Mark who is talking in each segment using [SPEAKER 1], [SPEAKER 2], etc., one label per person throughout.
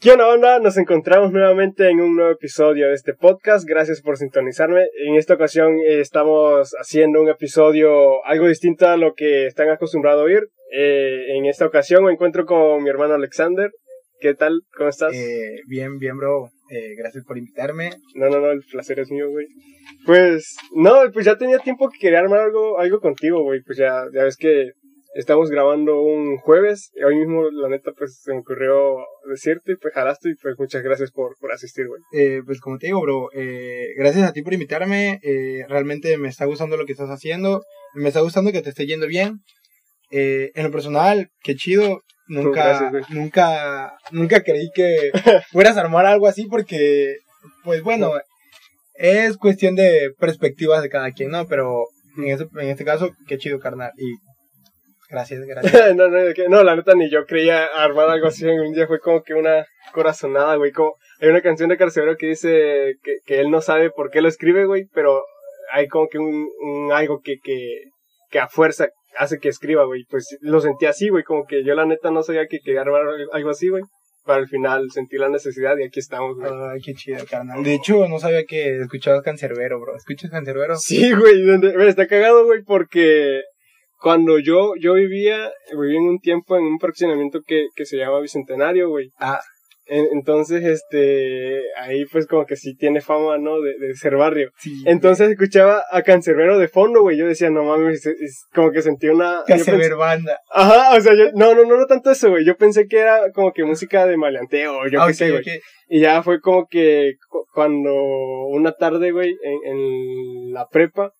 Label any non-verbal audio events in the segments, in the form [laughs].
[SPEAKER 1] ¿Qué onda, banda? Nos encontramos nuevamente en un nuevo episodio de este podcast. Gracias por sintonizarme. En esta ocasión eh, estamos haciendo un episodio algo distinto a lo que están acostumbrados a oír. Eh, en esta ocasión me encuentro con mi hermano Alexander. ¿Qué tal? ¿Cómo estás?
[SPEAKER 2] Eh, bien, bien, bro. gracias por invitarme.
[SPEAKER 1] No, no, no, el placer es mío, güey. Pues, no, pues ya tenía tiempo que quería armar algo, algo contigo, güey. Pues ya, ya ves que Estamos grabando un jueves y hoy mismo, la neta, pues se me ocurrió decirte, pues jalaste y pues muchas gracias por, por asistir, güey.
[SPEAKER 2] Eh, pues como te digo, bro, eh, gracias a ti por invitarme. Eh, realmente me está gustando lo que estás haciendo. Me está gustando que te esté yendo bien. Eh, en lo personal, qué chido. Nunca, nunca, nunca creí que [laughs] fueras a armar algo así porque, pues bueno, es cuestión de perspectivas de cada quien, ¿no? Pero en, en este caso, qué chido, carnal. Y Gracias, gracias. [laughs]
[SPEAKER 1] no, no, no, la neta ni yo creía armar algo así en un día. Fue como que una corazonada, güey. Como, hay una canción de Carcevero que dice que, que él no sabe por qué lo escribe, güey, pero hay como que un, un algo que, que, que a fuerza hace que escriba, güey. Pues lo sentí así, güey. Como que yo la neta no sabía que quería armar algo así, güey. Pero al final sentí la necesidad y aquí estamos, güey.
[SPEAKER 2] Ay, qué chido, carnal. De hecho, no sabía que escuchabas Cancerbero, bro. ¿Escuchas Cancerbero?
[SPEAKER 1] Sí, güey. Está cagado, güey, porque cuando yo, yo vivía, viví en un tiempo en un fraccionamiento que, que se llama Bicentenario, güey.
[SPEAKER 2] Ah.
[SPEAKER 1] entonces, este, ahí pues como que sí tiene fama, ¿no? De, de ser barrio. Sí. Entonces escuchaba a Cancerbero de fondo, güey. Yo decía, no mames, es, como que sentí una...
[SPEAKER 2] Banda.
[SPEAKER 1] Ajá, o sea, yo, no, no, no, no tanto eso, güey. Yo pensé que era como que música de maleanteo, yo qué sé, güey. Y ya fue como que cuando una tarde, güey, en, en la prepa,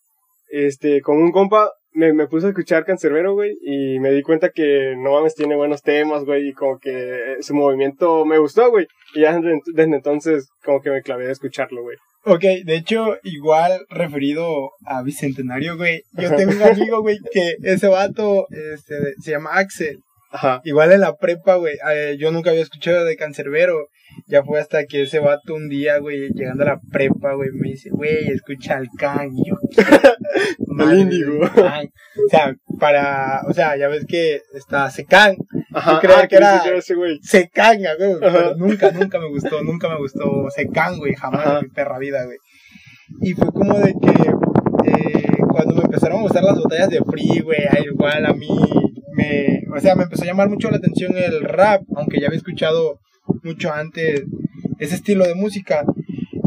[SPEAKER 1] este, con un compa, me, me puse a escuchar Cancerbero, güey, y me di cuenta que no mames, tiene buenos temas, güey, y como que su movimiento me gustó, güey. Y ya desde, entonces, como que me clavé a escucharlo, güey.
[SPEAKER 2] Ok, de hecho, igual referido a Bicentenario, güey, yo tengo un amigo, güey, que ese vato este, se llama Axel.
[SPEAKER 1] Ajá.
[SPEAKER 2] Igual en la prepa, güey, eh, yo nunca había escuchado de Cancerbero. Ya fue hasta que ese vato un día, güey, llegando a la prepa, güey, me dice, güey, escucha al can. Y yo, [laughs]
[SPEAKER 1] Mal índigo.
[SPEAKER 2] O sea, para, o sea, ya ves que está Secan. Ajá, yo creía ah, que era Secan, güey. Pero nunca, nunca me gustó, nunca me gustó Secan, güey, jamás en mi perra vida, güey. Y fue como de que, eh, cuando me empezaron a gustar las botellas de Free, güey, igual a mí me, o sea, me empezó a llamar mucho la atención el rap, aunque ya había escuchado mucho antes ese estilo de música.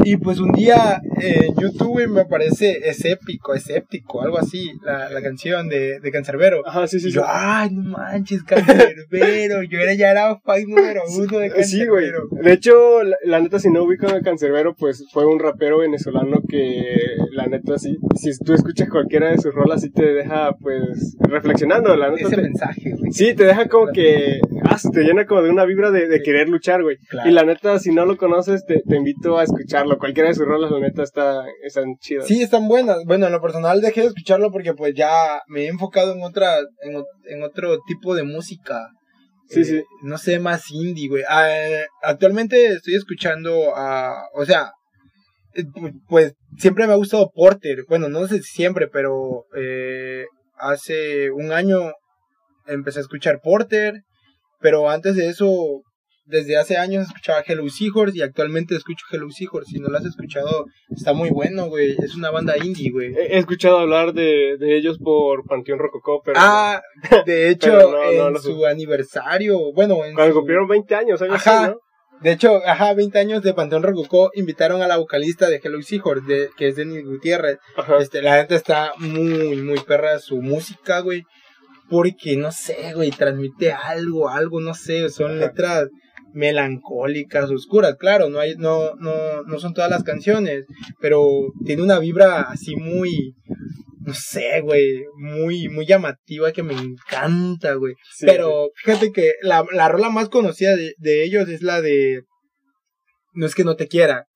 [SPEAKER 2] Y pues un día en YouTube me aparece Escéptico, Escéptico, algo así, la, la canción de, de Cancerbero.
[SPEAKER 1] Ajá, sí, sí.
[SPEAKER 2] Y yo, ay, no manches, Cancerbero. yo era, ya era fan número [laughs] uno de Cancerbero. Sí, güey.
[SPEAKER 1] De hecho, la, neta, si no ubico a Cancerbero, pues fue un rapero venezolano que, la neta, sí, si tú escuchas cualquiera de sus rolas, sí te deja, pues, reflexionando. La neta,
[SPEAKER 2] Ese mensaje, güey.
[SPEAKER 1] Sí, te deja como que, ah, te llena como de una vibra de, de querer luchar, güey. Y la neta, si no lo conoces, te, te invito a escucharlo Cualquiera de sus rolas, la neta, está, están chidas.
[SPEAKER 2] Sí, están buenas. Bueno, en lo personal dejé de escucharlo porque pues ya me he enfocado en otra, en, otro tipo de música.
[SPEAKER 1] Sí, eh, sí.
[SPEAKER 2] No sé, más indie, güey. Ah, actualmente estoy escuchando a, o sea, eh, pues siempre me ha gustado Porter. Bueno, no sé si siempre, pero eh, hace un año empecé a escuchar Porter. Pero antes de eso, desde hace años escuchaba Hello Seahorse y actualmente escucho Hello Seahorse. Si no lo has escuchado, está muy bueno, güey. Es una banda indie, güey.
[SPEAKER 1] He, escuchado hablar de, de, ellos por Panteón Rococó, pero.
[SPEAKER 2] Ah, de [laughs] hecho, en su aniversario. Bueno, en
[SPEAKER 1] Cuando cumplieron 20 años, ajá.
[SPEAKER 2] De hecho, ajá, 20 años de Panteón Rococó invitaron a la vocalista de Hello Seahorse, de, que es Denis Gutiérrez. Este, la gente está muy, muy perra su música, güey. Porque, no sé, güey, transmite algo, algo, no sé, son letras melancólicas, oscuras, claro, no hay, no, no, no son todas las canciones, pero tiene una vibra así muy, no sé, güey, muy, muy llamativa que me encanta, güey. pero fíjate que la, la rola más conocida de, de ellos es la de No es que no te quiera.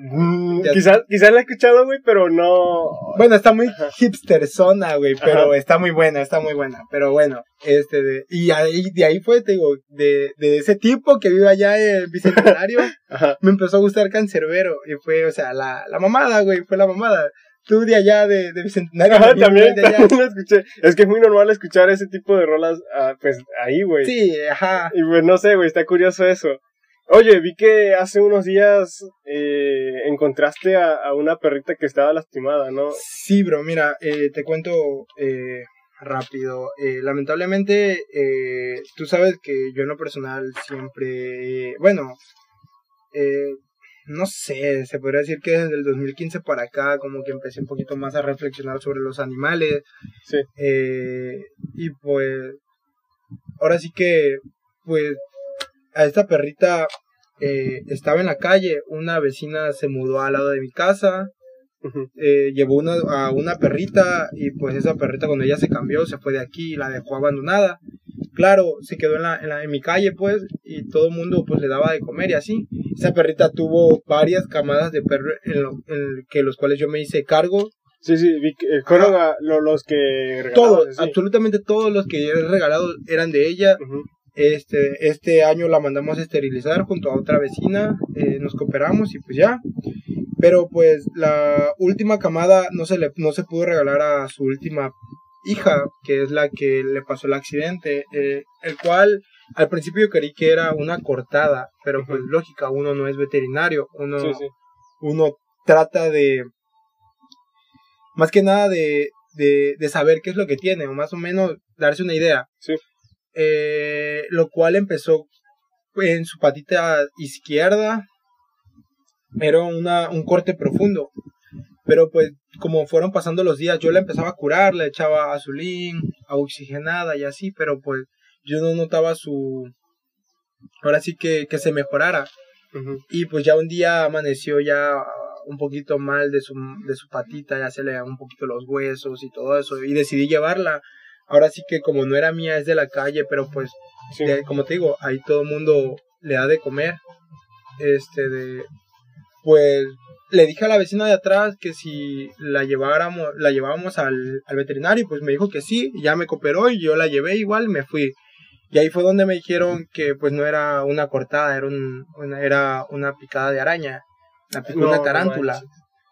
[SPEAKER 1] Mm, quizás, quizás la he escuchado, güey, pero no.
[SPEAKER 2] Bueno, está muy hipster zona, güey, pero está muy buena, está muy buena. Pero bueno, este, de, y ahí, de ahí fue, te digo, de, de ese tipo que vive allá en Bicentenario, [laughs] me empezó a gustar Cancerbero. Y fue, o sea, la, la mamada, güey, fue la mamada. Tú de allá de, de Bicentenario.
[SPEAKER 1] Ajá, también, [laughs] también lo escuché. Es que es muy normal escuchar ese tipo de rolas, ah, pues ahí, güey.
[SPEAKER 2] Sí, ajá.
[SPEAKER 1] Y pues no sé, güey, está curioso eso. Oye, vi que hace unos días eh, encontraste a, una perrita que estaba lastimada, ¿no?
[SPEAKER 2] Sí, bro, mira, eh, te cuento eh, rápido. lamentablemente, tú sabes que yo en lo personal siempre, bueno, no sé, se podría decir que desde el 2015 para acá como que empecé un poquito más a reflexionar sobre los animales. Sí. y pues, ahora sí que, pues, a esta perrita eh, estaba en la calle, una vecina se mudó al lado de mi casa, eh, llevó una, a una perrita y pues esa perrita cuando ella se cambió se fue de aquí y la dejó abandonada. Claro, se quedó en, la, en, la, en mi calle pues y todo el mundo pues le daba de comer y así. Esa perrita tuvo varias camadas de perros en, que los cuales yo me hice cargo.
[SPEAKER 1] Sí, sí, eh, fueron los que...
[SPEAKER 2] Todos, absolutamente todos los que he regalado eran de ella. Este, este año la mandamos a esterilizar junto a otra vecina, eh, nos cooperamos y pues ya. Pero pues la última camada no se, le, no se pudo regalar a su última hija, que es la que le pasó el accidente, eh, el cual al principio yo creí que era una cortada, pero pues lógica, uno no es veterinario, uno, uno trata de, más que nada de, de, de, saber qué es lo que tiene, o más o menos darse una idea. Sí. Eh, lo cual empezó en su patita izquierda, era una, un corte profundo, pero pues como fueron pasando los días, yo la empezaba a curar, le echaba azulín, a oxigenada y así, pero pues yo no notaba su, ahora sí que, que se mejorara. Y pues ya un día amaneció ya un poquito mal de su, de su patita, ya se le un poquito los huesos y todo eso, y decidí llevarla ahora sí que como no era mía, es de la calle, pero pues, como te digo, ahí todo el mundo le da de comer. Este, de, pues, le dije a la vecina de atrás que si la lleváramos, la llevábamos al, al veterinario, pues me dijo que sí, ya me cooperó y yo la llevé igual, me fui. Y ahí fue donde me dijeron que pues no era una cortada, era, un, una, era una picada de araña, una, tarántula.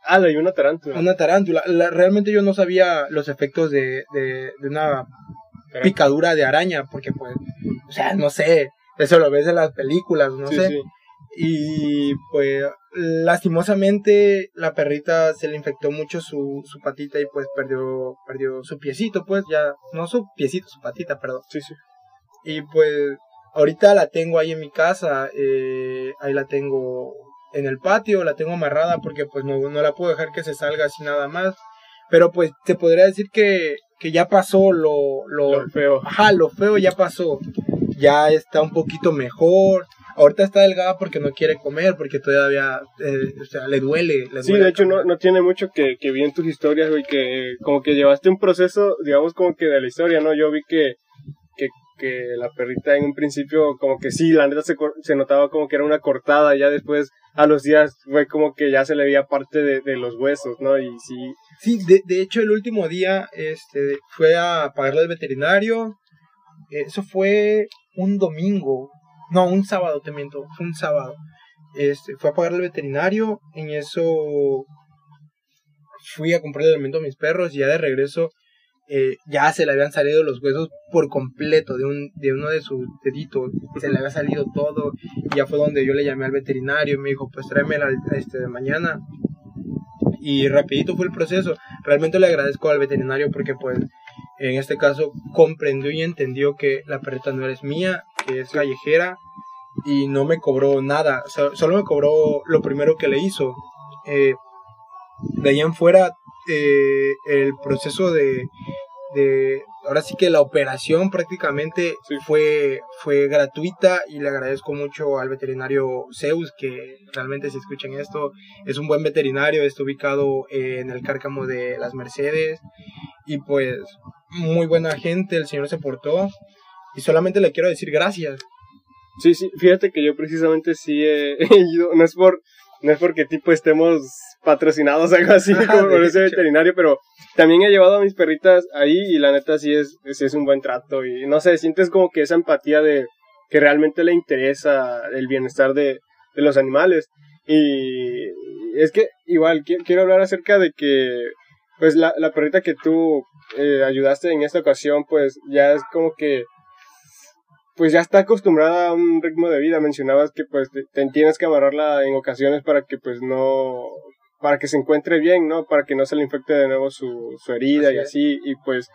[SPEAKER 1] Ah, leí una tarántula.
[SPEAKER 2] Una tarántula. realmente yo no sabía los efectos de, de, una picadura de araña, porque pues, o sea, no sé, eso lo ves en las películas, no sé. Y pues lastimosamente la perrita se le infectó mucho su, su patita y pues perdió, perdió su piecito, pues ya, no su piecito, su patita, perdón. Sí, sí. Y pues ahorita la tengo ahí en mi casa, eh, ahí la tengo en el patio, la tengo amarrada porque pues no, no la puedo dejar que se salga así nada más. Pero pues te podría decir que, que ya pasó lo, lo, feo. Ajá, lo feo ya pasó. Ya está un poquito mejor. Ahorita está delgada porque no quiere comer, porque todavía eh, o sea, le duele.
[SPEAKER 1] sí, de hecho no, no tiene mucho que, que vi en tus historias, güey, que como que llevaste un proceso, digamos, como que de la historia, ¿no? Yo vi que que la perrita en un principio como que sí, la neta se, se notaba como que era una cortada, ya después a los días fue como que ya se le veía parte de, los huesos, ¿no? Y sí.
[SPEAKER 2] Sí, de, de, hecho el último día este, fue a pagarle al veterinario, eso fue un domingo, no, un sábado, te miento, fue un sábado. Este, fue a pagarle al veterinario, en eso fui a comprar el alimento a mis perros y ya de regreso eh, ya se le habían salido los huesos por completo de, un, de uno de sus deditos, se le había salido todo, ya fue donde yo le llamé al veterinario y me dijo, pues tráemela este, de mañana. Y rapidito fue el proceso. Realmente le agradezco al veterinario porque pues en este caso comprendió y entendió que la perrita no es mía, que es callejera y no me cobró nada, solo me cobró lo primero que le hizo. Eh, de ahí en fuera eh, el proceso de, de, ahora sí que la operación prácticamente fue, fue gratuita y le agradezco mucho al veterinario Zeus que realmente si escuchan esto es un buen veterinario, está ubicado en el cárcamo de las Mercedes y pues muy buena gente, el señor se portó y solamente le quiero decir gracias.
[SPEAKER 1] Sí, sí, fíjate que yo precisamente sí he [laughs] ido, no es por no es porque tipo estemos patrocinados [laughs] algo así como por ese veterinario, pero también he llevado a mis perritas ahí y la neta sí es, es, un buen trato y no sé, sientes como que esa empatía de que realmente le interesa el bienestar de, de los animales y es que igual quiero hablar acerca de que pues la, la perrita que tú eh, ayudaste en esta ocasión pues ya es como que pues ya está acostumbrada a un ritmo de vida. Mencionabas que pues te, tienes que amarrarla en ocasiones para que pues no, para que se encuentre bien, ¿no? Para que no se le infecte de nuevo su, su herida y así. Y pues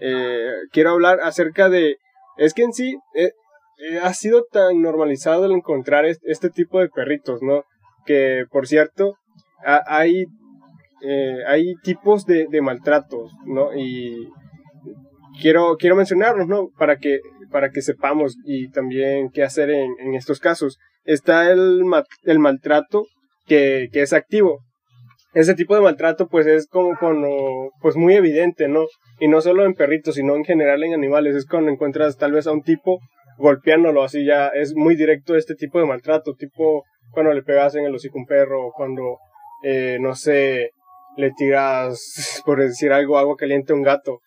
[SPEAKER 1] eh, quiero hablar acerca de, es que en sí eh, eh, ha sido tan normalizado el encontrar este, tipo de perritos, ¿no? Que por cierto, hay, hay tipos de, de maltratos, ¿no? Y quiero, quiero mencionarlos, ¿no? Para que, para que sepamos y también qué hacer en, en estos casos. Está el, el maltrato que, que es activo. Ese tipo de maltrato pues es como cuando, pues muy evidente, ¿no? Y no solo en perritos, sino en general en animales. Es cuando encuentras tal vez a un tipo golpeándolo, así ya es muy directo este tipo de maltrato, tipo cuando le pegas en el hocico un perro, cuando, eh, no sé, le tiras, [laughs] por decir algo, agua caliente a un gato.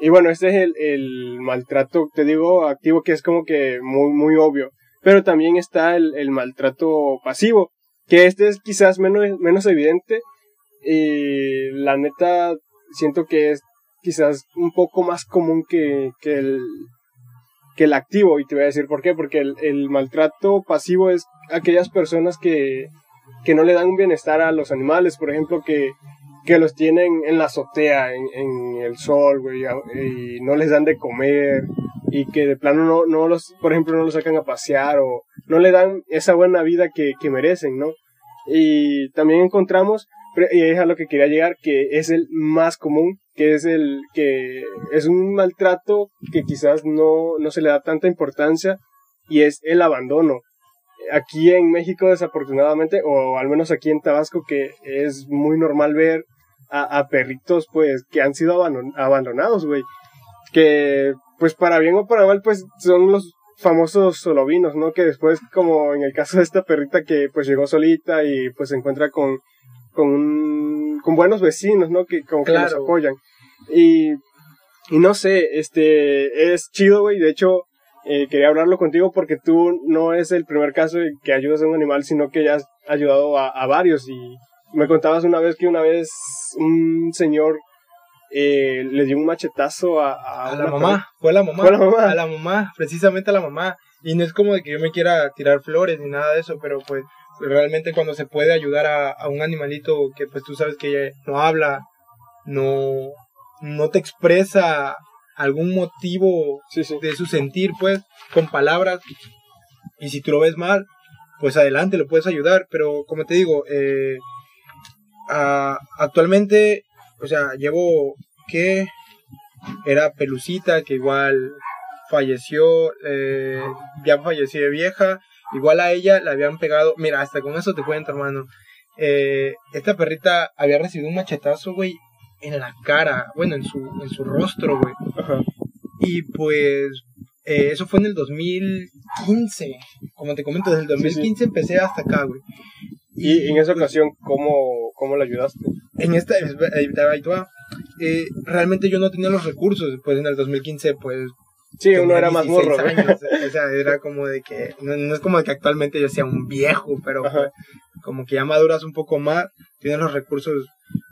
[SPEAKER 1] Y bueno, este es el, el maltrato, te digo, activo, que es como que muy, muy obvio. Pero también está el, el maltrato pasivo, que este es quizás menos, menos evidente. Y la neta, siento que es quizás un poco más común que, que, el, que el activo. Y te voy a decir por qué. Porque el, el maltrato pasivo es aquellas personas que, que no le dan un bienestar a los animales. Por ejemplo, que que los tienen en la azotea, en, en el sol, güey, y no les dan de comer, y que de plano no, no los, por ejemplo, no los sacan a pasear, o no le dan esa buena vida que, que merecen, ¿no? Y también encontramos, es a lo que quería llegar, que es el más común, que es el que es un maltrato que quizás no, no se le da tanta importancia, y es el abandono aquí en México desafortunadamente, o al menos aquí en Tabasco, que es muy normal ver a, perritos, pues, que han sido abandonados, güey. Que, pues, para bien o para mal, pues, son los famosos solovinos, ¿no? Que después, como en el caso de esta perrita que, pues, llegó solita y, pues, se encuentra con, con, con buenos vecinos, ¿no? Que como que los apoyan. Y, y no sé, este, es chido, güey. De hecho, eh, quería hablarlo contigo porque tú no es el primer caso que ayudas a un animal, sino que ya has ayudado a, a varios y me contabas una vez que una vez un señor eh, le dio un machetazo a,
[SPEAKER 2] a, la mamá. Fue la mamá.
[SPEAKER 1] Fue la mamá.
[SPEAKER 2] A la mamá, precisamente a la mamá. Y no es como de que yo me quiera tirar flores ni nada de eso, pero pues realmente cuando se puede ayudar a, a un animalito que pues tú sabes que no habla, no, no te expresa algún motivo de su sentir, pues, con palabras. Y si tú lo ves mal, pues adelante, lo puedes ayudar. Pero como te digo, eh, actualmente, o sea, llevo que era Pelucita, que igual falleció, eh, ya falleció de vieja, igual a ella le habían pegado, mira, hasta con eso te cuento, hermano. Eh, esta perrita había recibido un machetazo, güey, en la cara, bueno, en su, en su rostro, güey. Y pues, eh, eso fue en el 2015. Como te comento, desde el 2015 empecé hasta acá, güey.
[SPEAKER 1] Y, en esa ocasión, ¿cómo, cómo le ayudaste?
[SPEAKER 2] En esta, eh, realmente yo no tenía los recursos, pues en el 2015, pues...
[SPEAKER 1] Sí, uno era más morro.
[SPEAKER 2] Años, o sea, era como de que, no, es como de que actualmente yo sea un viejo, pero pues, como que ya maduras un poco más, tienes los recursos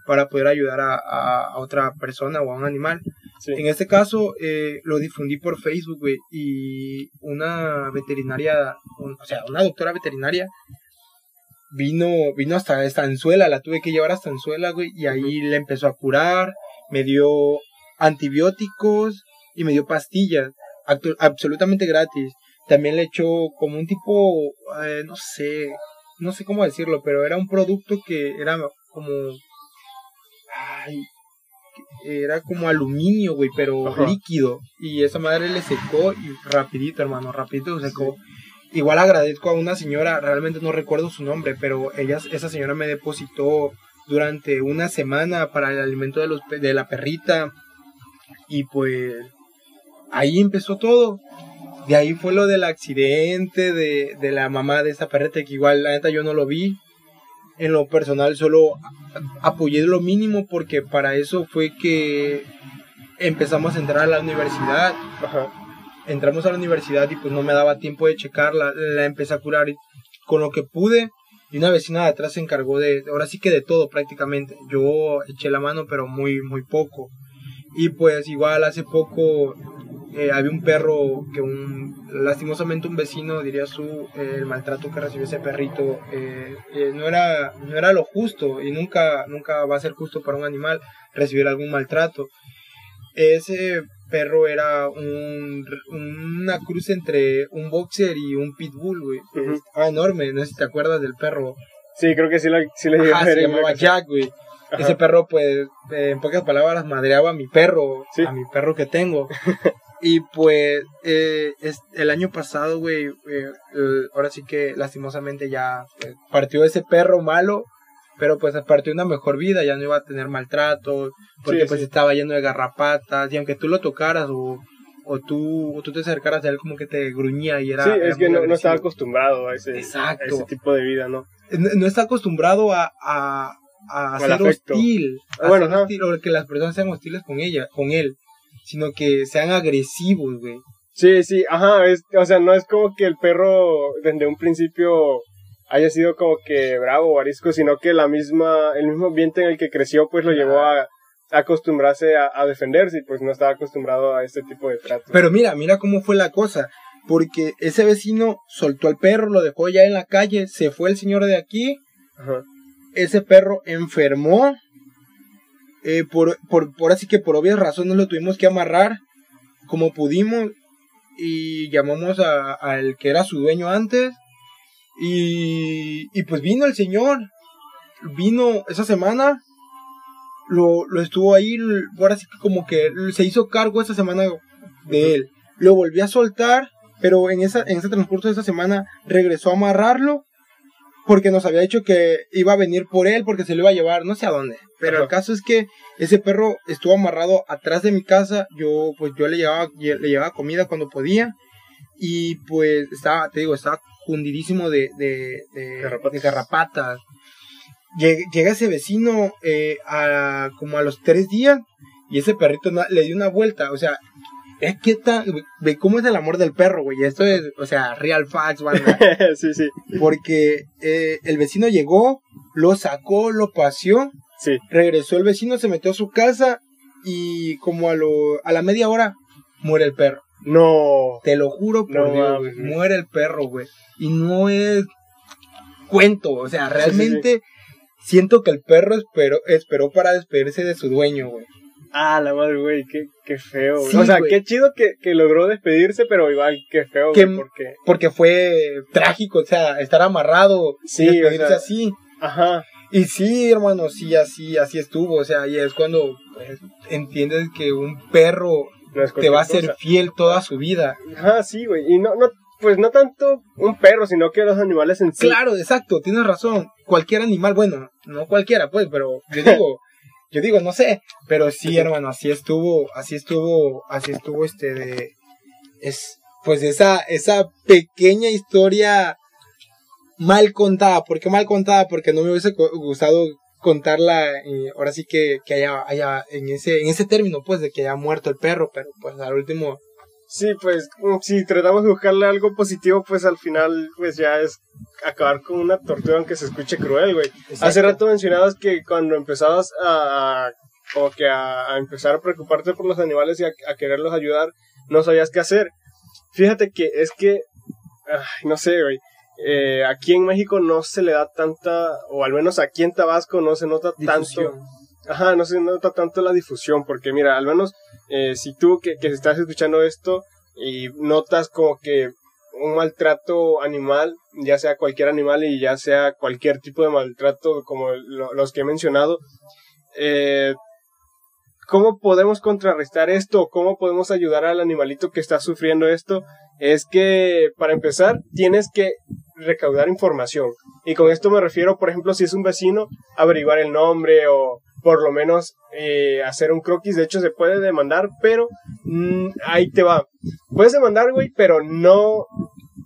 [SPEAKER 2] para poder ayudar a, a, otra persona o a un animal. En este caso, eh, lo difundí por Facebook, güey, y una veterinaria, o sea, una doctora veterinaria vino, vino hasta Estanzuela, la tuve que llevar hasta Estanzuela, güey, y ahí le empezó a curar, me dio antibióticos y me dio pastillas, absolutamente gratis. También le echó como un tipo, eh, no sé, no sé cómo decirlo, pero era un producto que era como, ay, era como aluminio, güey, pero líquido. Y esa madre le secó y rapidito, hermano, rapidito secó. Igual agradezco a una señora, realmente no recuerdo su nombre, pero ella, esa señora me depositó durante una semana para el alimento de, los, de la perrita. Y pues ahí empezó todo. De ahí fue lo del accidente de, de la mamá de esa perrita, que igual la neta yo no lo vi. En lo personal solo apoyé lo mínimo porque para eso fue que empezamos a entrar a la universidad. Ajá entramos a la universidad y pues no me daba tiempo de checarla, la empecé a curar con lo que pude y una vecina de atrás se encargó de, ahora sí que de todo prácticamente, yo eché la mano pero muy, muy poco y pues igual hace poco eh, había un perro que un lastimosamente un vecino diría su el maltrato que recibió ese perrito eh, eh, no era no era lo justo y nunca nunca va a ser justo para un animal recibir algún maltrato. Ese perro era un, una cruz entre un boxer y un pitbull güey. Enorme no sé si te acuerdas del perro.
[SPEAKER 1] Sí creo que sí, la, sí le
[SPEAKER 2] se llamaba Jack güey. Ese perro, pues, en pocas palabras, madreaba a mi perro, a mi perro que tengo. [laughs] y pues, eh, el año pasado, güey, eh, ahora sí que lastimosamente ya pues, partió ese perro malo, pero pues partió una mejor vida, ya no iba a tener maltrato, porque pues estaba lleno de garrapatas, y aunque tú lo tocaras o o tú, o tú te acercaras a él como que te gruñía y era...
[SPEAKER 1] Sí, es que no, no, estaba acostumbrado a ese, ese tipo de vida, ¿no?
[SPEAKER 2] No, está acostumbrado a, a ser hostil, a bueno, ser hostil, o que las personas sean hostiles con ella, con él, sino que sean agresivos, güey.
[SPEAKER 1] Sí, sí, ajá, es, o sea, no es como que el perro desde un principio haya sido como que bravo o arisco, sino que la misma, el mismo ambiente en el que creció, pues lo llevó a, acostumbrarse a, a, defenderse y pues no estaba acostumbrado a este tipo de trato.
[SPEAKER 2] Pero mira, mira cómo fue la cosa, porque ese vecino soltó al perro, lo dejó ya en la calle, se fue el señor de aquí, Ajá ese perro enfermó. Eh, por, por, así que por obvias razones lo tuvimos que amarrar como pudimos y llamamos al que era su dueño antes y, y pues vino el señor, vino esa semana, lo, lo estuvo ahí, ahora sí que como que se hizo cargo esa semana de él, lo volvió a soltar, pero en, esa, en ese transcurso de esa semana regresó a amarrarlo porque nos había dicho que iba a venir por él porque se lo iba a llevar, no sé a dónde. Pero el caso es que ese perro estuvo amarrado atrás de mi casa, yo pues yo le llevaba, le llevaba comida cuando podía. Y pues estaba, te digo, estaba fundidísimo de, de, de, garrapatas. Llega, ese vecino eh, a, como a los tres días y ese perrito le dio una vuelta, o sea, que está, ve cómo es el amor del perro, güey. Esto es, o sea, real facts, banda. [laughs]
[SPEAKER 1] sí, sí.
[SPEAKER 2] Porque eh, el vecino llegó, lo sacó, lo paseó.
[SPEAKER 1] Sí.
[SPEAKER 2] Regresó el vecino, se metió a su casa y como a lo, a la media hora muere el perro.
[SPEAKER 1] No.
[SPEAKER 2] Te lo juro por Dios, Muere el perro, güey. Y no es cuento, o sea, realmente siento que el perro esperó, esperó para despedirse de su dueño, güey.
[SPEAKER 1] Ah, la madre, güey, qué, qué feo. o sea, qué chido que, que, logró despedirse, pero igual, qué feo, porque...
[SPEAKER 2] porque fue trágico, o sea, estar amarrado sí, y despedirse así.
[SPEAKER 1] Ajá.
[SPEAKER 2] Y sí, hermano, sí, así, así estuvo, o sea, y es cuando pues, entiendes que un perro te va a ser fiel toda su vida.
[SPEAKER 1] Ajá, sí, güey, y no, no, pues no tanto un perro, sino que los animales en sí.
[SPEAKER 2] Claro, exacto, tienes razón. Cualquier animal, bueno, no cualquiera, pues, pero yo digo, [laughs] yo digo, no sé, pero sí, hermano, así estuvo, así estuvo, así estuvo este de, es, pues esa, esa pequeña historia mal contada, ¿por qué mal contada? Porque no me hubiese gustado contarla, ahora sí que, que haya, haya, en ese, en ese término, pues, de que haya muerto el perro, pero pues al último
[SPEAKER 1] Sí, pues si tratamos de buscarle algo positivo, pues al final pues ya es acabar con una tortura aunque se escuche cruel, güey. Hace rato mencionabas que cuando empezabas a, como que a, empezar a preocuparte por los animales y a, quererlos ayudar, no sabías qué hacer. Fíjate que es que, no sé, güey. Eh, aquí en México no se le da tanta, o al menos aquí en Tabasco no se nota tanto. Ajá, no se nota tanto la difusión, porque mira, al menos eh, si tú que, que estás escuchando esto y notas como que un maltrato animal, ya sea cualquier animal y ya sea cualquier tipo de maltrato como los que he mencionado, eh, ¿cómo podemos contrarrestar esto? ¿Cómo podemos ayudar al animalito que está sufriendo esto? Es que, para empezar, tienes que recaudar información. Y con esto me refiero, por ejemplo, si es un vecino, averiguar el nombre o por lo menos eh, hacer un croquis. De hecho, se puede demandar, pero mm, ahí te va. Puedes demandar, güey, pero no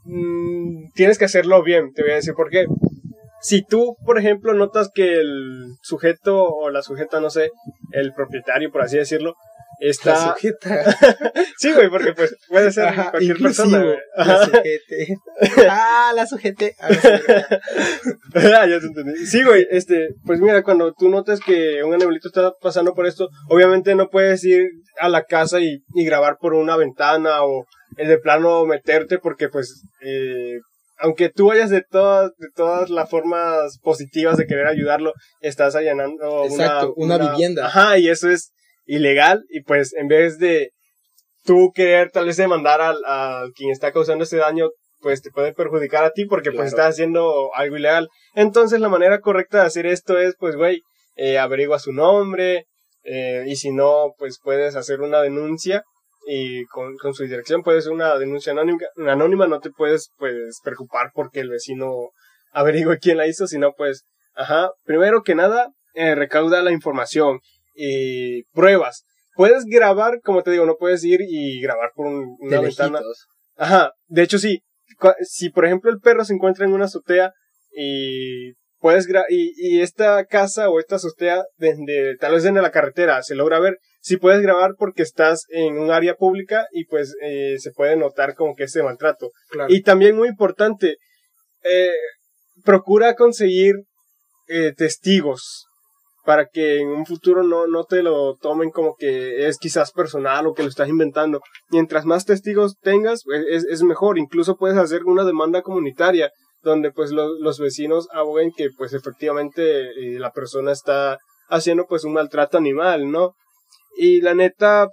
[SPEAKER 1] mm, tienes que hacerlo bien. Te voy a decir por qué. Si tú, por ejemplo, notas que el sujeto o la sujeta, no sé, el propietario, por así decirlo, Está... sujeta. [laughs] sí, güey, porque pues puede ser cualquier persona, güey.
[SPEAKER 2] La sujete. [laughs] ah, la sujete. Ah,
[SPEAKER 1] ah, ya te entendí. Sí, güey, este, pues mira, cuando tú notas que un animalito está pasando por esto, obviamente no puedes ir a la casa y, y grabar por una ventana o el de plano meterte porque pues eh, aunque tú vayas de todas, de todas las formas positivas de querer ayudarlo, estás allanando
[SPEAKER 2] una, una, vivienda.
[SPEAKER 1] Ajá, y eso es ilegal, y pues en vez de tú querer tal vez demandar al, a quien está causando ese daño, pues te puede perjudicar a ti porque pues estás haciendo algo ilegal. Entonces la manera correcta de hacer esto es, pues, güey, eh, averigua su nombre, eh, y si no, pues puedes hacer una denuncia y con, con su dirección puede ser una denuncia anónima, anónima, no te puedes pues preocupar porque el vecino averigüe quién la hizo, sino pues, ajá, primero que nada, eh, recauda la información y pruebas. Puedes grabar, como te digo, no puedes ir y grabar por una ventana. Ajá, de hecho sí, si por ejemplo el perro se encuentra en una azotea y puedes y, y esta casa o esta azotea desde, tal vez desde la carretera se logra ver, si puedes grabar porque estás en un área pública y pues eh, se puede notar como que ese maltrato. Y también muy importante, eh, procura conseguir eh, testigos para que en un futuro no, no te lo tomen como que es quizás personal o que lo estás inventando. Mientras más testigos tengas, pues, es, es mejor. Incluso puedes hacer una demanda comunitaria donde pues los vecinos aboguen que pues efectivamente eh, la persona está haciendo pues un maltrato animal, ¿no? Y la neta,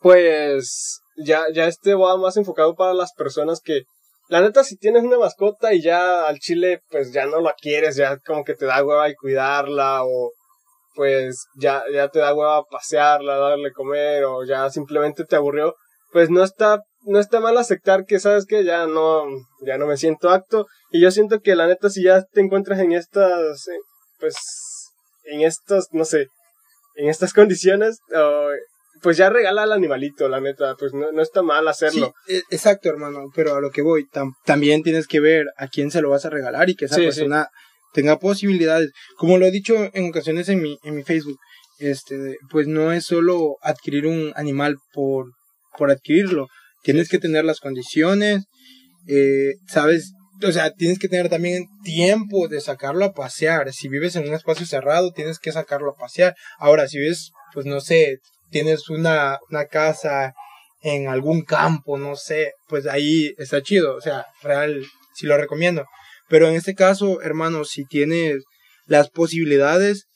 [SPEAKER 1] pues ya, ya este va más enfocado para las personas que, la neta, si tienes una mascota y ya al chile, pues ya no la quieres, ya como que te da hueva y cuidarla, o pues ya, ya te da hueva pasearla, darle comer, o ya simplemente te aburrió, pues no está no está mal aceptar que sabes que ya no ya no me siento acto y yo siento que la neta si ya te encuentras en estas eh, pues en estas no sé en estas condiciones pues ya regala al animalito la neta pues no, no está mal hacerlo
[SPEAKER 2] sí, e, exacto hermano pero a lo que voy también tienes que ver a quién se lo vas a regalar y que esa persona tenga posibilidades como lo he dicho en ocasiones en mi en mi Facebook este pues no es solo adquirir un animal por por adquirirlo tienes que tener las condiciones, eh, sabes, o sea, tienes que tener también tiempo de sacarlo a pasear. Si vives en un espacio cerrado, tienes que sacarlo a pasear. Ahora, si vives, pues no sé, tienes una, una casa en algún campo, no sé, pues ahí está chido, o sea, real, sí lo recomiendo. Pero en este caso, hermano, si tienes las posibilidades,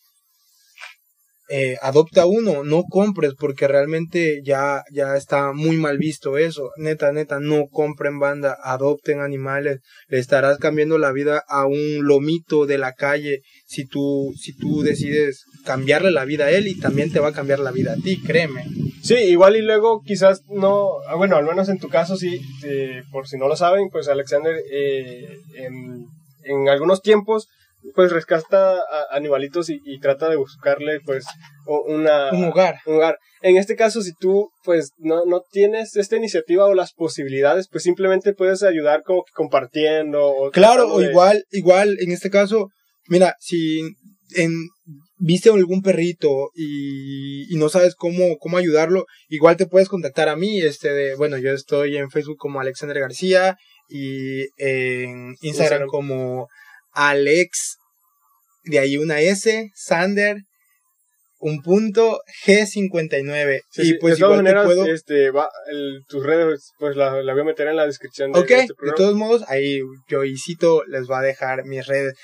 [SPEAKER 2] eh, adopta uno, no compres porque realmente ya, ya está muy mal visto eso. Neta, neta, no compren banda, adopten animales, le estarás cambiando la vida a un lomito de la calle si tú, si tú decides cambiarle la vida a él y también te va a cambiar la vida a ti, créeme.
[SPEAKER 1] Sí, igual y luego quizás no, ah, bueno, al menos en tu caso sí, eh, por si no lo saben, pues Alexander eh, en, en algunos tiempos pues rescata a animalitos y, trata de buscarle pues una,
[SPEAKER 2] un hogar.
[SPEAKER 1] un hogar. En este caso, si tú pues no, no tienes esta iniciativa o las posibilidades, pues simplemente puedes ayudar como que compartiendo. O
[SPEAKER 2] claro, o igual, igual, en este caso, mira, si en, viste algún perrito y, y, no sabes cómo, cómo ayudarlo, igual te puedes contactar a mí, este de, bueno, yo estoy en Facebook como Alexander García y en Instagram. como Alex, de ahí una S, Sander, un punto G59.
[SPEAKER 1] y pues de todas maneras, este, va, tus redes, pues la, voy a meter en la descripción
[SPEAKER 2] de, este de todos modos, ahí Joycito les va a dejar mis redes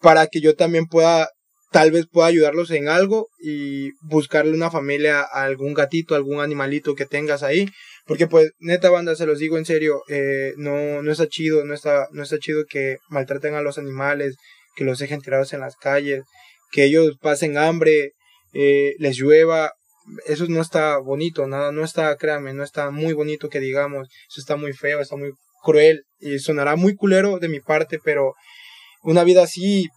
[SPEAKER 2] para que yo también pueda, tal vez pueda ayudarlos en algo y buscarle una familia a algún gatito, algún animalito que tengas ahí. Porque pues, neta banda, se los digo en serio, eh, no, no está chido, no está, no está chido que maltraten a los animales, que los dejen tirados en las calles, que ellos pasen hambre, eh, les llueva, eso no está bonito, nada, no está, créanme, no está muy bonito que digamos, eso está muy feo, está muy cruel, y sonará muy culero de mi parte, pero una vida así,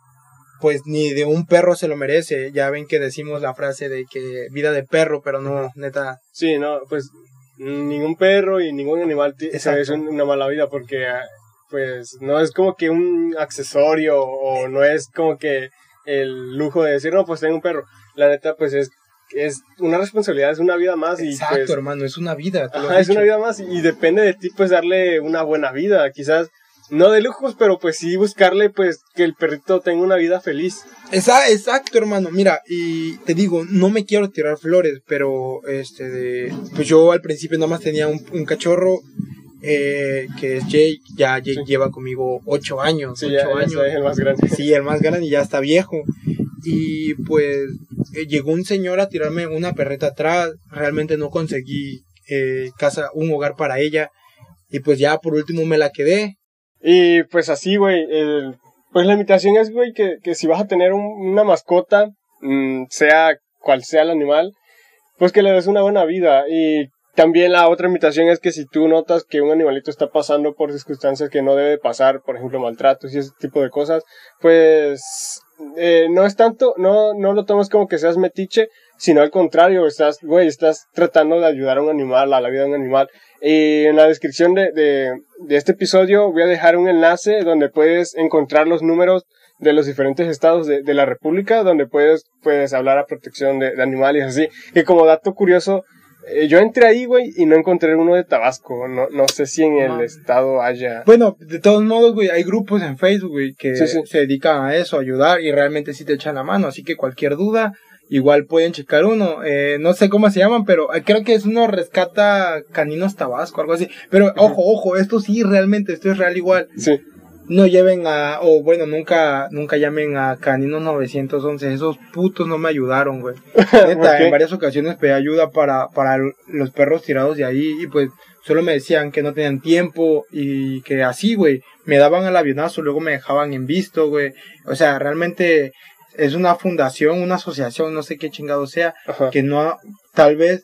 [SPEAKER 2] pues ni de un perro se lo merece, ya ven que decimos la frase de que vida de perro, pero no, neta.
[SPEAKER 1] Sí, no, pues ningún perro y ningún animal es una mala vida porque ah, pues no es como que un accesorio o no es como que el lujo de decir, no, pues tengo un perro. La neta, pues es es una responsabilidad, es una vida más.
[SPEAKER 2] Exacto, y pues, hermano, es una vida.
[SPEAKER 1] Ajá, es una vida más y depende de ti, pues, darle una buena vida. Quizás no de lujos, pero pues sí buscarle, pues, que el perrito tenga una vida feliz.
[SPEAKER 2] Exacto, hermano. Mira, y te digo, no me quiero tirar flores, pero este, de, pues yo al principio nada más tenía un, cachorro eh, que es Jake, ya Jake lleva conmigo ocho años.
[SPEAKER 1] Sí, ocho años. el más grande.
[SPEAKER 2] Sí, el más grande y ya está viejo. Y pues eh, llegó un señor a tirarme una perreta atrás. Realmente no conseguí eh, casa, un hogar para ella. Y pues ya por último me la quedé.
[SPEAKER 1] Y pues así, güey, pues la invitación es, güey, que, que si vas a tener una mascota, mm, sea cual sea el animal, pues que le des una buena vida. Y también la otra invitación es que si tú notas que un animalito está pasando por circunstancias que no debe pasar, por ejemplo maltratos y ese tipo de cosas, pues eh, no es tanto, no, no lo tomes como que seas metiche, sino al contrario, estás, güey, estás tratando de ayudar a un animal, a la vida de un animal. Y en la descripción de, de, de este episodio voy a dejar un enlace donde puedes encontrar los números de los diferentes estados de, de la República, donde puedes, puedes hablar a protección de, de animales así. Que como dato curioso, eh, yo entré ahí, güey, y no encontré uno de Tabasco. No, no sé si en el estado haya.
[SPEAKER 2] Bueno, de todos modos, güey, hay grupos en Facebook, güey, que se dedican a eso, a ayudar y realmente sí te echan la mano. Así que cualquier duda, igual pueden checar uno. Eh, no sé cómo se llaman, pero eh, creo que es uno rescata caninos Tabasco, algo así. Pero ojo, ojo, esto sí, realmente, esto es real igual.
[SPEAKER 1] Sí
[SPEAKER 2] no lleven a, o bueno, nunca, nunca llamen a Canino 911, esos putos no me ayudaron, güey. [laughs] Neta, en varias ocasiones pedí ayuda para, para los perros tirados de ahí y pues solo me decían que no tenían tiempo y que así, güey, me daban al avionazo, luego me dejaban en visto, güey. O sea, realmente es una fundación, una asociación, no sé qué chingado sea, que no, tal vez